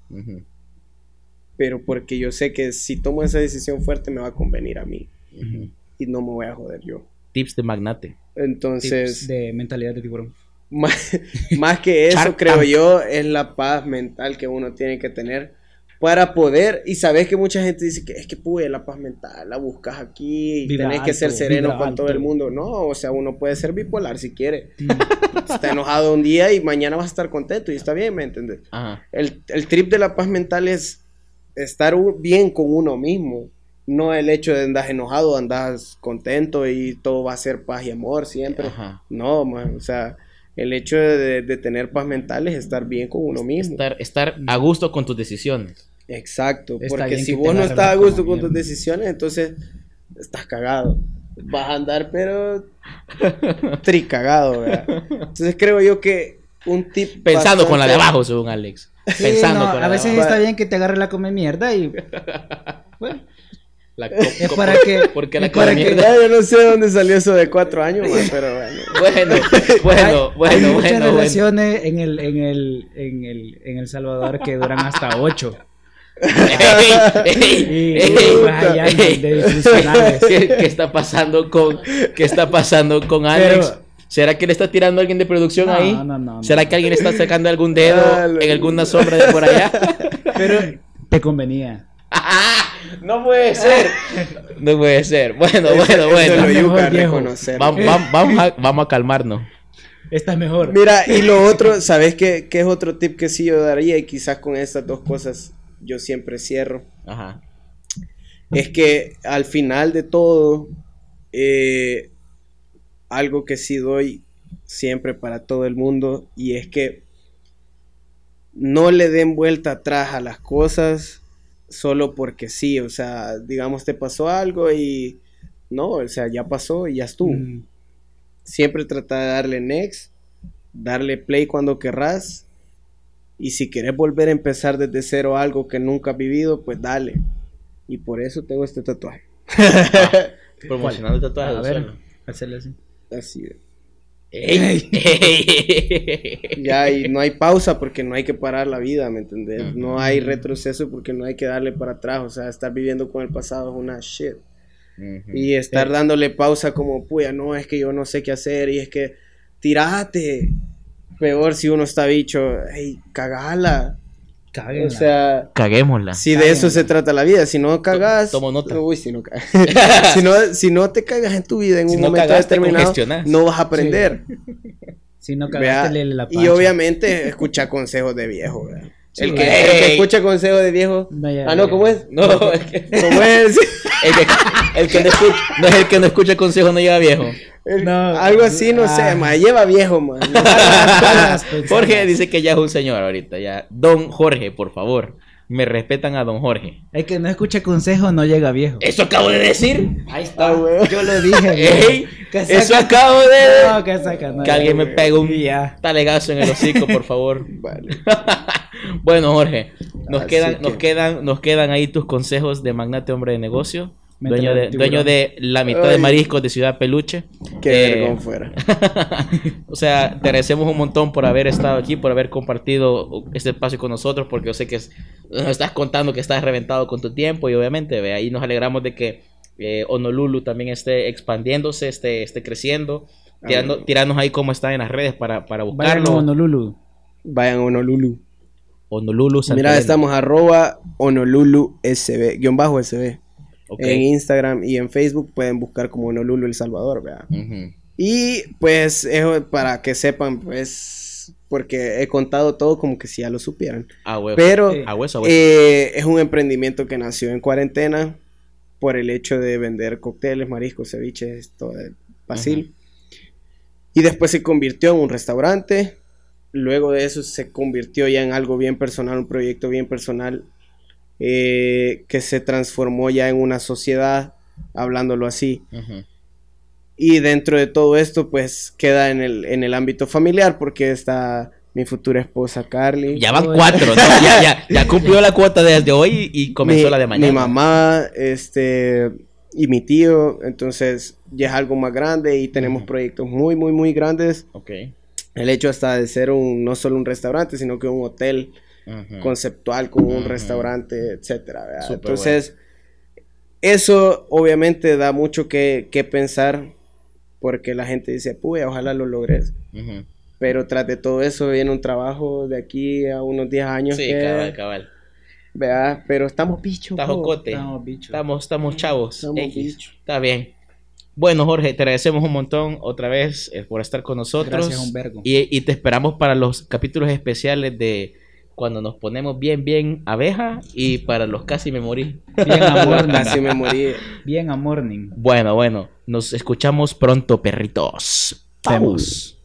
pero porque yo sé que si tomo esa decisión fuerte me va a convenir a mí y no me voy a joder yo. Tips de magnate. Entonces... Tips de mentalidad de tiburón. Más, más que eso, creo yo, es la paz mental que uno tiene que tener para poder, y sabes que mucha gente dice que es que pude la paz mental, la buscas aquí y tenés que ser sereno con todo el mundo. No, o sea, uno puede ser bipolar si quiere. Mm. Está enojado un día y mañana vas a estar contento y está bien, ¿me entiendes? El, el, trip de la paz mental es estar bien con uno mismo. No el hecho de andar enojado, andas contento y todo va a ser paz y amor siempre. No, man, o sea, el hecho de, de, tener paz mental es estar bien con uno mismo. Estar, estar a gusto con tus decisiones. Exacto, porque si vos no estás a gusto con tus decisiones, entonces estás cagado. Vas a andar, pero tricagado, ¿verdad? Entonces creo yo que un tip. Pensando con la de abajo, según Alex. Pensando con la A veces está bien que te agarre la come mierda y. Bueno. La es para que. Porque la para que, yo no sé dónde salió eso de cuatro años, pero bueno. Bueno, bueno, bueno. Hay muchas relaciones En, el, en, el, en, el, en El Salvador que duran hasta ocho. ¿Qué, está pasando con qué está pasando con Alex? ¿Será que le está tirando a alguien de producción ahí? No, no, ¿Será que alguien está sacando algún dedo en alguna sombra de por allá? Pero te convenía. no puede ser. No puede ser. Bueno, bueno, bueno. Vamos, vamos, a, vamos a calmarnos. Esta es mejor. Mira, y lo otro, ¿sabes qué, qué es otro tip que sí yo daría? Y quizás con estas dos cosas yo siempre cierro. Ajá. Es que al final de todo, eh, algo que sí doy siempre para todo el mundo, y es que no le den vuelta atrás a las cosas solo porque sí, o sea, digamos te pasó algo y no, o sea, ya pasó y ya estuvo. Siempre trata de darle next, darle play cuando querrás y si quieres volver a empezar desde cero algo que nunca has vivido, pues dale. Y por eso tengo este tatuaje. Promocionando tatuajes. A ver, hacerle así. Así de. ya, y no hay pausa porque no hay que parar la vida, ¿me entendés? No hay retroceso porque no hay que darle para atrás. O sea, estar viviendo con el pasado es una shit. Y estar dándole pausa como, puya, no, es que yo no sé qué hacer y es que tirate peor si uno está bicho, hey, cagala. O sea, caguémosla. Si de eso se trata la vida, si no cagas, tomo nota. Uy, si no, si no, si no te cagas en tu vida en un momento determinado, no vas a aprender. Si no cagaste, la Y obviamente escucha consejos de viejo, el, que, escucha consejo de viejo. ah, no, ¿cómo es? No, ¿cómo es? el, que, no escucha, no es el que no escucha consejo, no lleva viejo. algo así, no sé, ah. ma, lleva viejo, man. Jorge dice que ya es un señor ahorita, ya. Don Jorge, por favor. Me respetan a don Jorge. El que no escucha consejo no llega viejo. Eso acabo de decir. Ahí está. Ah, Yo lo dije. eso acabo de. No, que, saca, que alguien me pegue un talegazo en el hocico, por favor. vale. bueno, Jorge, nos quedan, nos quedan, nos quedan ahí tus consejos de magnate hombre de negocio. Dueño de, dueño de, la mitad de mariscos de Ciudad Peluche. Qué eh, fuera. o sea, te agradecemos un montón por haber estado aquí, por haber compartido este espacio con nosotros, porque yo sé que nos estás contando que estás reventado con tu tiempo y obviamente ve, ahí nos alegramos de que eh, Honolulu también esté expandiéndose, esté, esté creciendo. Tirando, tiranos ahí cómo está en las redes para, para buscarlo. Vayan a Honolulu. Vayan a Honolulu. Honolulu. Mira, estamos arroba Honolulu SB, guion bajo SB. En Instagram y en Facebook pueden buscar como Honolulu El Salvador, vea. Y pues para que sepan, pues, porque he contado todo como que si ya lo supieran. Ah, Pero eh, es un emprendimiento que nació en cuarentena por el hecho de vender cócteles, mariscos, ceviches, todo el Basil. Y después se convirtió en un restaurante. Luego de eso se convirtió ya en algo bien personal, un proyecto bien personal eh, que se transformó ya en una sociedad, hablándolo así. Y dentro de todo esto, pues queda en el, en el ámbito familiar, porque está mi futura esposa Carly. Ya van cuatro, ya, ya, cumplió la cuota desde hoy y comenzó la de mañana. Mi mamá, este, y mi tío, entonces ya es algo más grande y tenemos proyectos muy, muy, muy grandes. Ok el hecho hasta de ser un, no solo un restaurante, sino que un hotel conceptual como un restaurante, etcétera. Entonces, eso obviamente da mucho que, pensar porque la gente dice, pues, ojalá lo logres. Pero tras de todo eso viene un trabajo de aquí a unos 10 años. Sí, cabal, cabal. ¿verdad? Pero estamos bichos. Estamos, estamos, estamos chavos. Estamos bichos. Está bien. Bueno, Jorge, te agradecemos un montón otra vez eh, por estar con nosotros. Gracias, Humberto. Y, y te esperamos para los capítulos especiales de cuando nos ponemos bien, bien abeja y para los casi me morí. Bien amor, casi me morí. Bien a morning. Bueno, bueno, nos escuchamos pronto, perritos. Vamos.